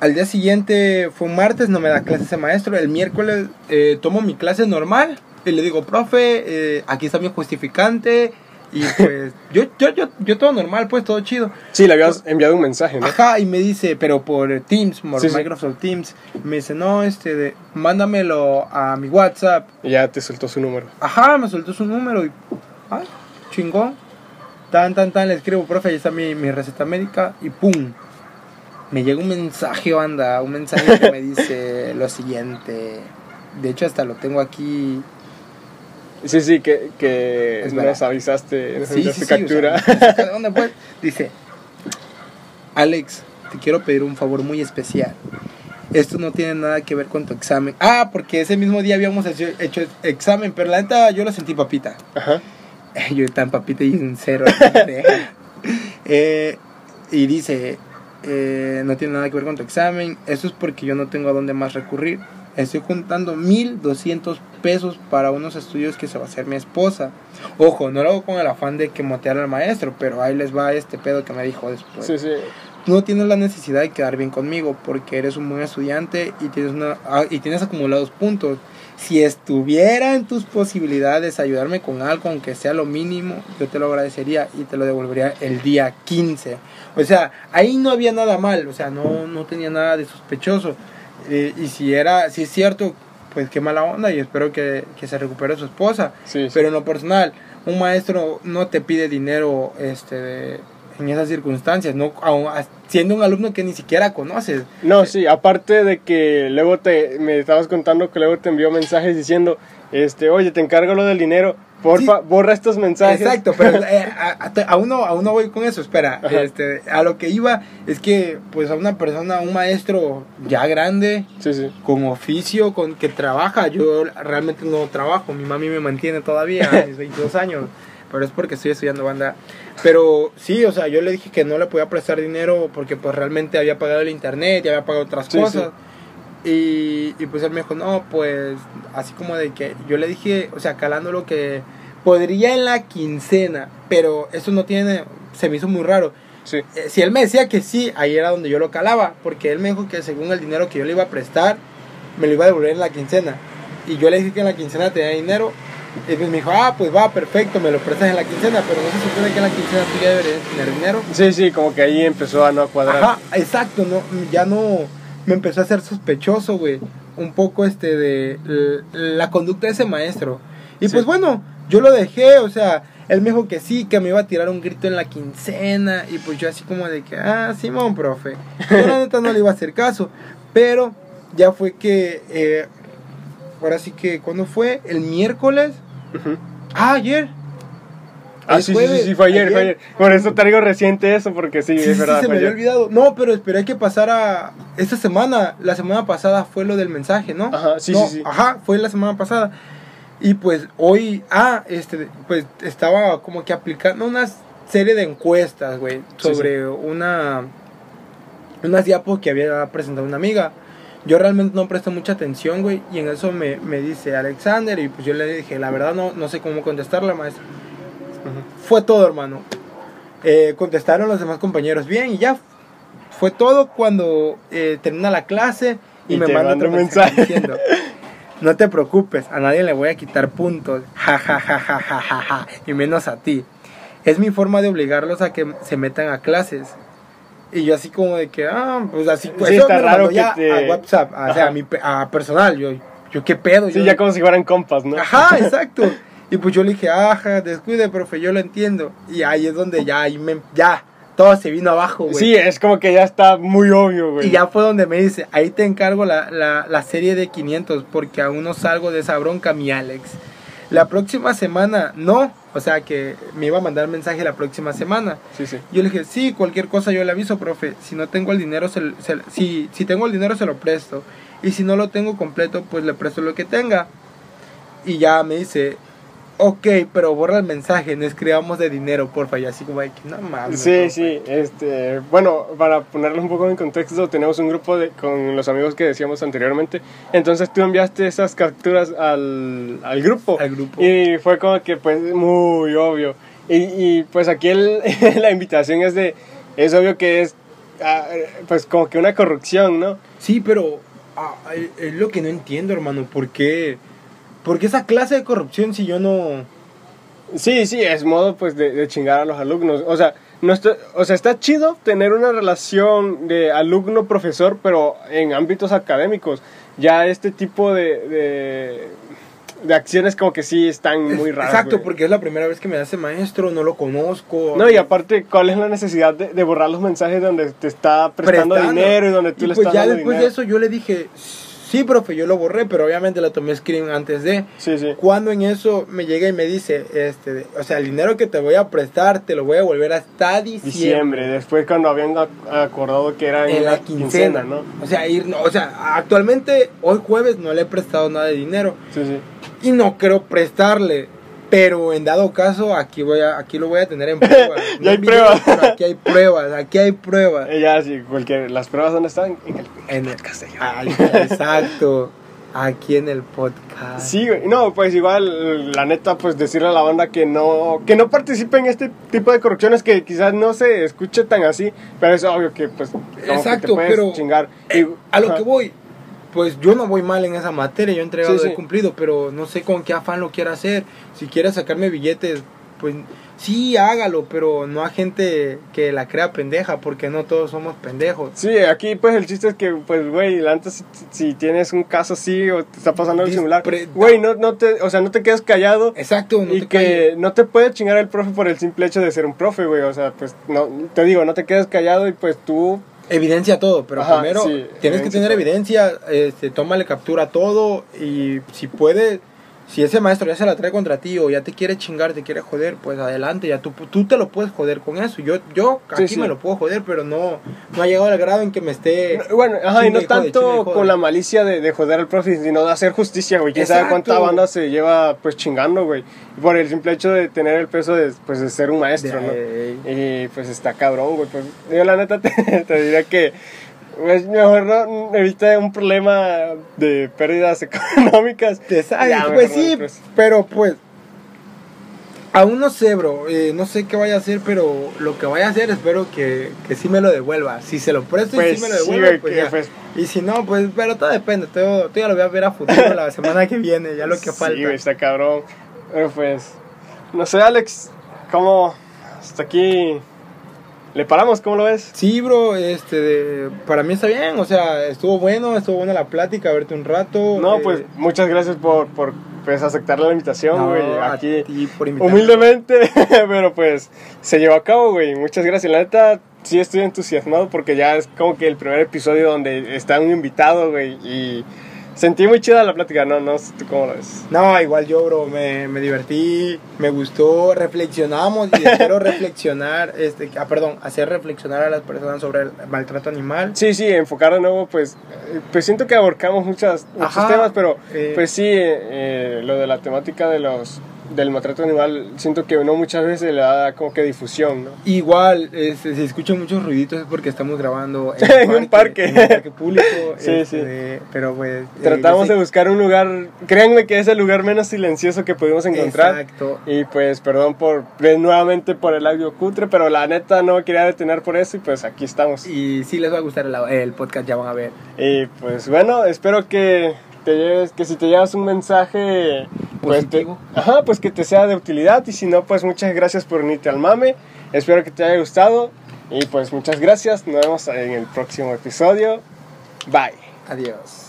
[SPEAKER 2] Al día siguiente fue un martes, no me da clase ese maestro. El miércoles eh, tomo mi clase normal y le digo, profe, eh, aquí está mi justificante. Y [laughs] pues, yo, yo, yo, yo todo normal, pues todo chido.
[SPEAKER 1] Sí, le habías enviado un mensaje, ¿no?
[SPEAKER 2] Ajá, y me dice, pero por Teams, por Microsoft Teams. Me dice, no, este, de, mándamelo a mi WhatsApp.
[SPEAKER 1] Y ya te soltó su número.
[SPEAKER 2] Ajá, me soltó su número y, ah, chingón. Tan, tan, tan, le escribo, profe, ahí está mi, mi receta médica y ¡pum! Me llega un mensaje, banda, un mensaje que me dice [laughs] lo siguiente. De hecho, hasta lo tengo aquí.
[SPEAKER 1] Sí, sí, que, que nos avisaste, nos sí, sí, captura. [laughs]
[SPEAKER 2] ¿Dónde pues? Dice, Alex, te quiero pedir un favor muy especial. Esto no tiene nada que ver con tu examen. Ah, porque ese mismo día habíamos hecho, hecho examen, pero la neta yo lo sentí papita. Ajá. [laughs] yo tan papita y un cero. [laughs] eh, y dice, eh, no tiene nada que ver con tu examen, eso es porque yo no tengo a dónde más recurrir. estoy juntando 1200 pesos para unos estudios que se va a hacer mi esposa. Ojo, no lo hago con el afán de que motear al maestro, pero ahí les va este pedo que me dijo después. Sí, sí. no tienes la necesidad de quedar bien conmigo porque eres un buen estudiante y tienes, una, ah, y tienes acumulados puntos. Si estuviera en tus posibilidades ayudarme con algo, aunque sea lo mínimo, yo te lo agradecería y te lo devolvería el día 15. O sea, ahí no había nada mal, o sea, no, no tenía nada de sospechoso. Eh, y si era, si es cierto, pues qué mala onda y espero que, que se recupere su esposa. Pero en lo personal, un maestro no te pide dinero este en esas circunstancias, no siendo un alumno que ni siquiera conoces.
[SPEAKER 1] No, sí, aparte de que luego te me estabas contando que luego te envió mensajes diciendo, este, "Oye, te encargo lo del dinero." Porfa, borra estos mensajes.
[SPEAKER 2] Exacto, pero [laughs] eh, a, uno, a uno voy con eso, espera. Este, a lo que iba es que, pues, a una persona, un maestro ya grande, con oficio, con que trabaja, yo realmente no trabajo, mi mami me mantiene todavía a mis 22 años, pero es porque estoy estudiando banda. Pero sí, o sea, yo le dije que no le podía prestar dinero porque, pues, realmente había pagado el internet y había pagado otras cosas. Y, y pues él me dijo, no, pues así como de que yo le dije, o sea, calando lo que podría en la quincena, pero eso no tiene, se me hizo muy raro. Sí. Eh, si él me decía que sí, ahí era donde yo lo calaba, porque él me dijo que según el dinero que yo le iba a prestar, me lo iba a devolver en la quincena. Y yo le dije que en la quincena tenía dinero, y pues me dijo, ah, pues va, perfecto, me lo prestas en la quincena, pero no se supone que en la quincena tú ya deberías tener dinero.
[SPEAKER 1] Sí, sí, como que ahí empezó a no cuadrar. Ajá,
[SPEAKER 2] exacto, no, ya no me empezó a ser sospechoso, güey, un poco este de la conducta de ese maestro. Y pues bueno, yo lo dejé, o sea, él me dijo que sí, que me iba a tirar un grito en la quincena. Y pues yo así como de que, ah, Simón, profe. Yo la neta no le iba a hacer caso. Pero ya fue que, eh, ahora sí que, ¿cuándo fue? El miércoles. Ah, ayer.
[SPEAKER 1] Ah, sí, sí, sí, fue ayer, fue ayer. Por eso traigo reciente eso, porque sí, es verdad.
[SPEAKER 2] Sí, se me había olvidado. No, pero esperé que pasara esta semana. La semana pasada fue lo del mensaje, ¿no? Ajá, sí, sí, sí. Ajá, fue la semana pasada. Y pues hoy, ah, este, pues estaba como que aplicando una serie de encuestas, güey, sobre una, unas diapos que había presentado una amiga. Yo realmente no presté mucha atención, güey, y en eso me, me, dice Alexander, y pues yo le dije, la verdad no, no sé cómo contestarle, maestra. Fue todo, hermano. Eh, contestaron los demás compañeros bien y ya fue todo cuando eh, termina la clase y, me manda otro mensaje diciendo, no te preocupes, a nadie le voy a quitar puntos, ja, ja, ja, ja, ja, ja, ja, y menos a ti. Es mi forma de obligarlos a que se metan a clases. Y yo así como de que, ah, pues así, pues eso está raro ya a WhatsApp, o sea, a mi a personal, yo, yo qué pedo.
[SPEAKER 1] Sí, ya como si fueran compas, ¿no?
[SPEAKER 2] Ajá, [laughs] exacto. Y pues yo le dije, ajá, descuide, profe, yo lo entiendo. Y ahí es donde ya, ahí me, ya, todo se vino abajo, güey.
[SPEAKER 1] Sí, es como que ya está muy obvio, güey.
[SPEAKER 2] Y ya fue donde me dice, ahí te encargo la, la, la serie de 500 porque aún no salgo de esa bronca, mi Alex. La próxima semana, no. O sea que me iba a mandar mensaje la próxima semana. Sí, sí. Yo le dije, sí, cualquier cosa yo le aviso, profe. Si no tengo el dinero, se, si, si tengo el dinero, se lo presto. Y si no lo tengo completo, pues le presto lo que tenga. Y ya me dice, ok, pero borra el mensaje, no escribamos de dinero, porfa, y así como no mames.
[SPEAKER 1] Sí, sí, este, bueno, para ponerlo un poco en contexto, tenemos un grupo de, con los amigos que decíamos anteriormente, entonces tú enviaste esas capturas al, al grupo.
[SPEAKER 2] Al grupo.
[SPEAKER 1] Y fue como que, pues, muy obvio. Y, y pues aquí el, [laughs] la invitación es de, es obvio que es, ah, pues, como que una corrupción, ¿no?
[SPEAKER 2] Sí, pero ah, es lo que no entiendo, hermano, ¿por qué? Porque esa clase de corrupción si yo no...
[SPEAKER 1] Sí, sí, es modo pues de, chingar a los alumnos. O sea, no está, o sea, está chido tener una relación de alumno-profesor, pero en ámbitos académicos. Ya este tipo de, de, acciones como que sí están muy raras.
[SPEAKER 2] Exacto, porque es la primera vez que me hace maestro, no lo conozco.
[SPEAKER 1] No, y aparte, ¿cuál es la necesidad de, borrar los mensajes donde te está prestando, dinero y donde tú le pues estás
[SPEAKER 2] ya después de eso yo le dije Sí, profe, yo lo borré, pero obviamente lo tomé screen antes de. Sí, sí. Cuando en eso me llega y me dice, este, o sea, el dinero que te voy a prestar te lo voy a volver hasta diciembre.
[SPEAKER 1] Diciembre, después cuando habían acordado que era
[SPEAKER 2] en, la, quincena, ¿no? O sea, ir, o sea, actualmente hoy jueves no le he prestado nada de dinero. Sí, sí. Y no quiero prestarle. Pero en dado caso, aquí voy a, aquí lo voy a tener en [laughs] prueba.
[SPEAKER 1] ya hay pruebas.
[SPEAKER 2] aquí hay pruebas, aquí hay pruebas.
[SPEAKER 1] Ya, sí, cualquier, las pruebas dónde están? En el,
[SPEAKER 2] en el castellano. exacto. aquí en el podcast.
[SPEAKER 1] Sí. No, pues igual, la neta, pues decirle a la banda que no, que no participe en este tipo de corrupciones que quizás no se escuche tan así, pero es obvio que, pues, Exacto, pero
[SPEAKER 2] chingar. Eh, a lo que voy, pues yo no voy mal en esa materia, yo he entregado, he cumplido, pero no sé con qué afán lo quiera hacer. Si quiere sacarme billetes, pues sí, hágalo, pero no a gente que la crea pendeja, porque no todos somos pendejos.
[SPEAKER 1] Sí, aquí pues el chiste es que, pues, güey, antes si, tienes un caso así o te está pasando algo similar, güey, no, no te, o sea, no te quedes callado.
[SPEAKER 2] Exacto,
[SPEAKER 1] no Y que no te puede chingar el profe por el simple hecho de ser un profe, güey, o sea, pues, no, te digo, no te quedes callado y pues tú
[SPEAKER 2] evidencia todo, pero primero tienes que tener evidencia, este, tómale captura a todo y si puede, si ese maestro ya se la trae contra ti o ya te quiere chingar, te quiere joder, pues adelante, ya tú, tú te lo puedes joder con eso. Yo, yo aquí me lo puedo joder, pero no, no ha llegado al grado en que me esté.
[SPEAKER 1] Bueno, ajá, y no tanto con la malicia de, de, joder al profe, sino de hacer justicia, güey. Quién sabe cuánta banda se lleva pues chingando, güey. Por el simple hecho de tener el peso de, pues, de ser un maestro, ¿no? Y pues está cabrón, güey. Pues, yo la neta [laughs] te, te diría que pues mejor no evita un problema de pérdidas [laughs] económicas.
[SPEAKER 2] pues sí, pero pues Aún no sé, bro. Eh, no sé qué vaya a hacer, pero lo que vaya a hacer espero que, que sí me lo devuelva. Si se lo presto y pues sí me lo devuelve, pues, ya. Pues. Y si no, pues, pero todo depende. Todo, ya lo voy a ver a futuro la [laughs] semana que viene, ya lo que falta.
[SPEAKER 1] Sí, está cabrón. Pero pues, no sé, Alex, ¿cómo hasta aquí ¿Le paramos? ¿Cómo lo ves?
[SPEAKER 2] Sí, bro, este, para mí está bien, o sea, estuvo bueno, estuvo buena la plática, verte un rato.
[SPEAKER 1] No, eh, pues muchas gracias por, por pues, aceptar la invitación, güey, aquí humildemente, [laughs] pero pues se llevó a cabo, güey, muchas gracias, la neta sí estoy entusiasmado porque ya es como que el primer episodio donde está un invitado, güey, y Sentí muy chida la plática, ¿no? No sé tú cómo lo ves.
[SPEAKER 2] No, igual yo, bro, me, me divertí, me gustó, reflexionamos y [laughs] espero reflexionar, este, ah, perdón, hacer reflexionar a las personas sobre el maltrato animal.
[SPEAKER 1] Sí, sí, enfocar de nuevo, pues, eh, pues siento que aborcamos muchas, muchos temas, pero eh, pues sí, eh, lo de la temática de los del maltrato animal siento que uno muchas veces le da como que difusión, ¿no?
[SPEAKER 2] Igual, este, se escuchan muchos ruiditos es porque estamos grabando [laughs] en, un, parque, en un parque público. [laughs] sí, este, sí. Pero pues...
[SPEAKER 1] Eh, Tratamos de buscar un lugar, créanme que es el lugar menos silencioso que pudimos encontrar. Exacto. Y pues perdón por, nuevamente por el audio cutre, pero la neta no quería detener por eso y pues aquí estamos.
[SPEAKER 2] Y sí les va a gustar el, el podcast, ya van a ver.
[SPEAKER 1] Y pues bueno, espero que te lleves, que si te llevas un mensaje pues ajá, pues que te sea de utilidad y si no, pues muchas gracias por unirte al mame. Espero que te haya gustado y pues muchas gracias. Nos vemos en el próximo episodio. Bye.
[SPEAKER 2] Adiós.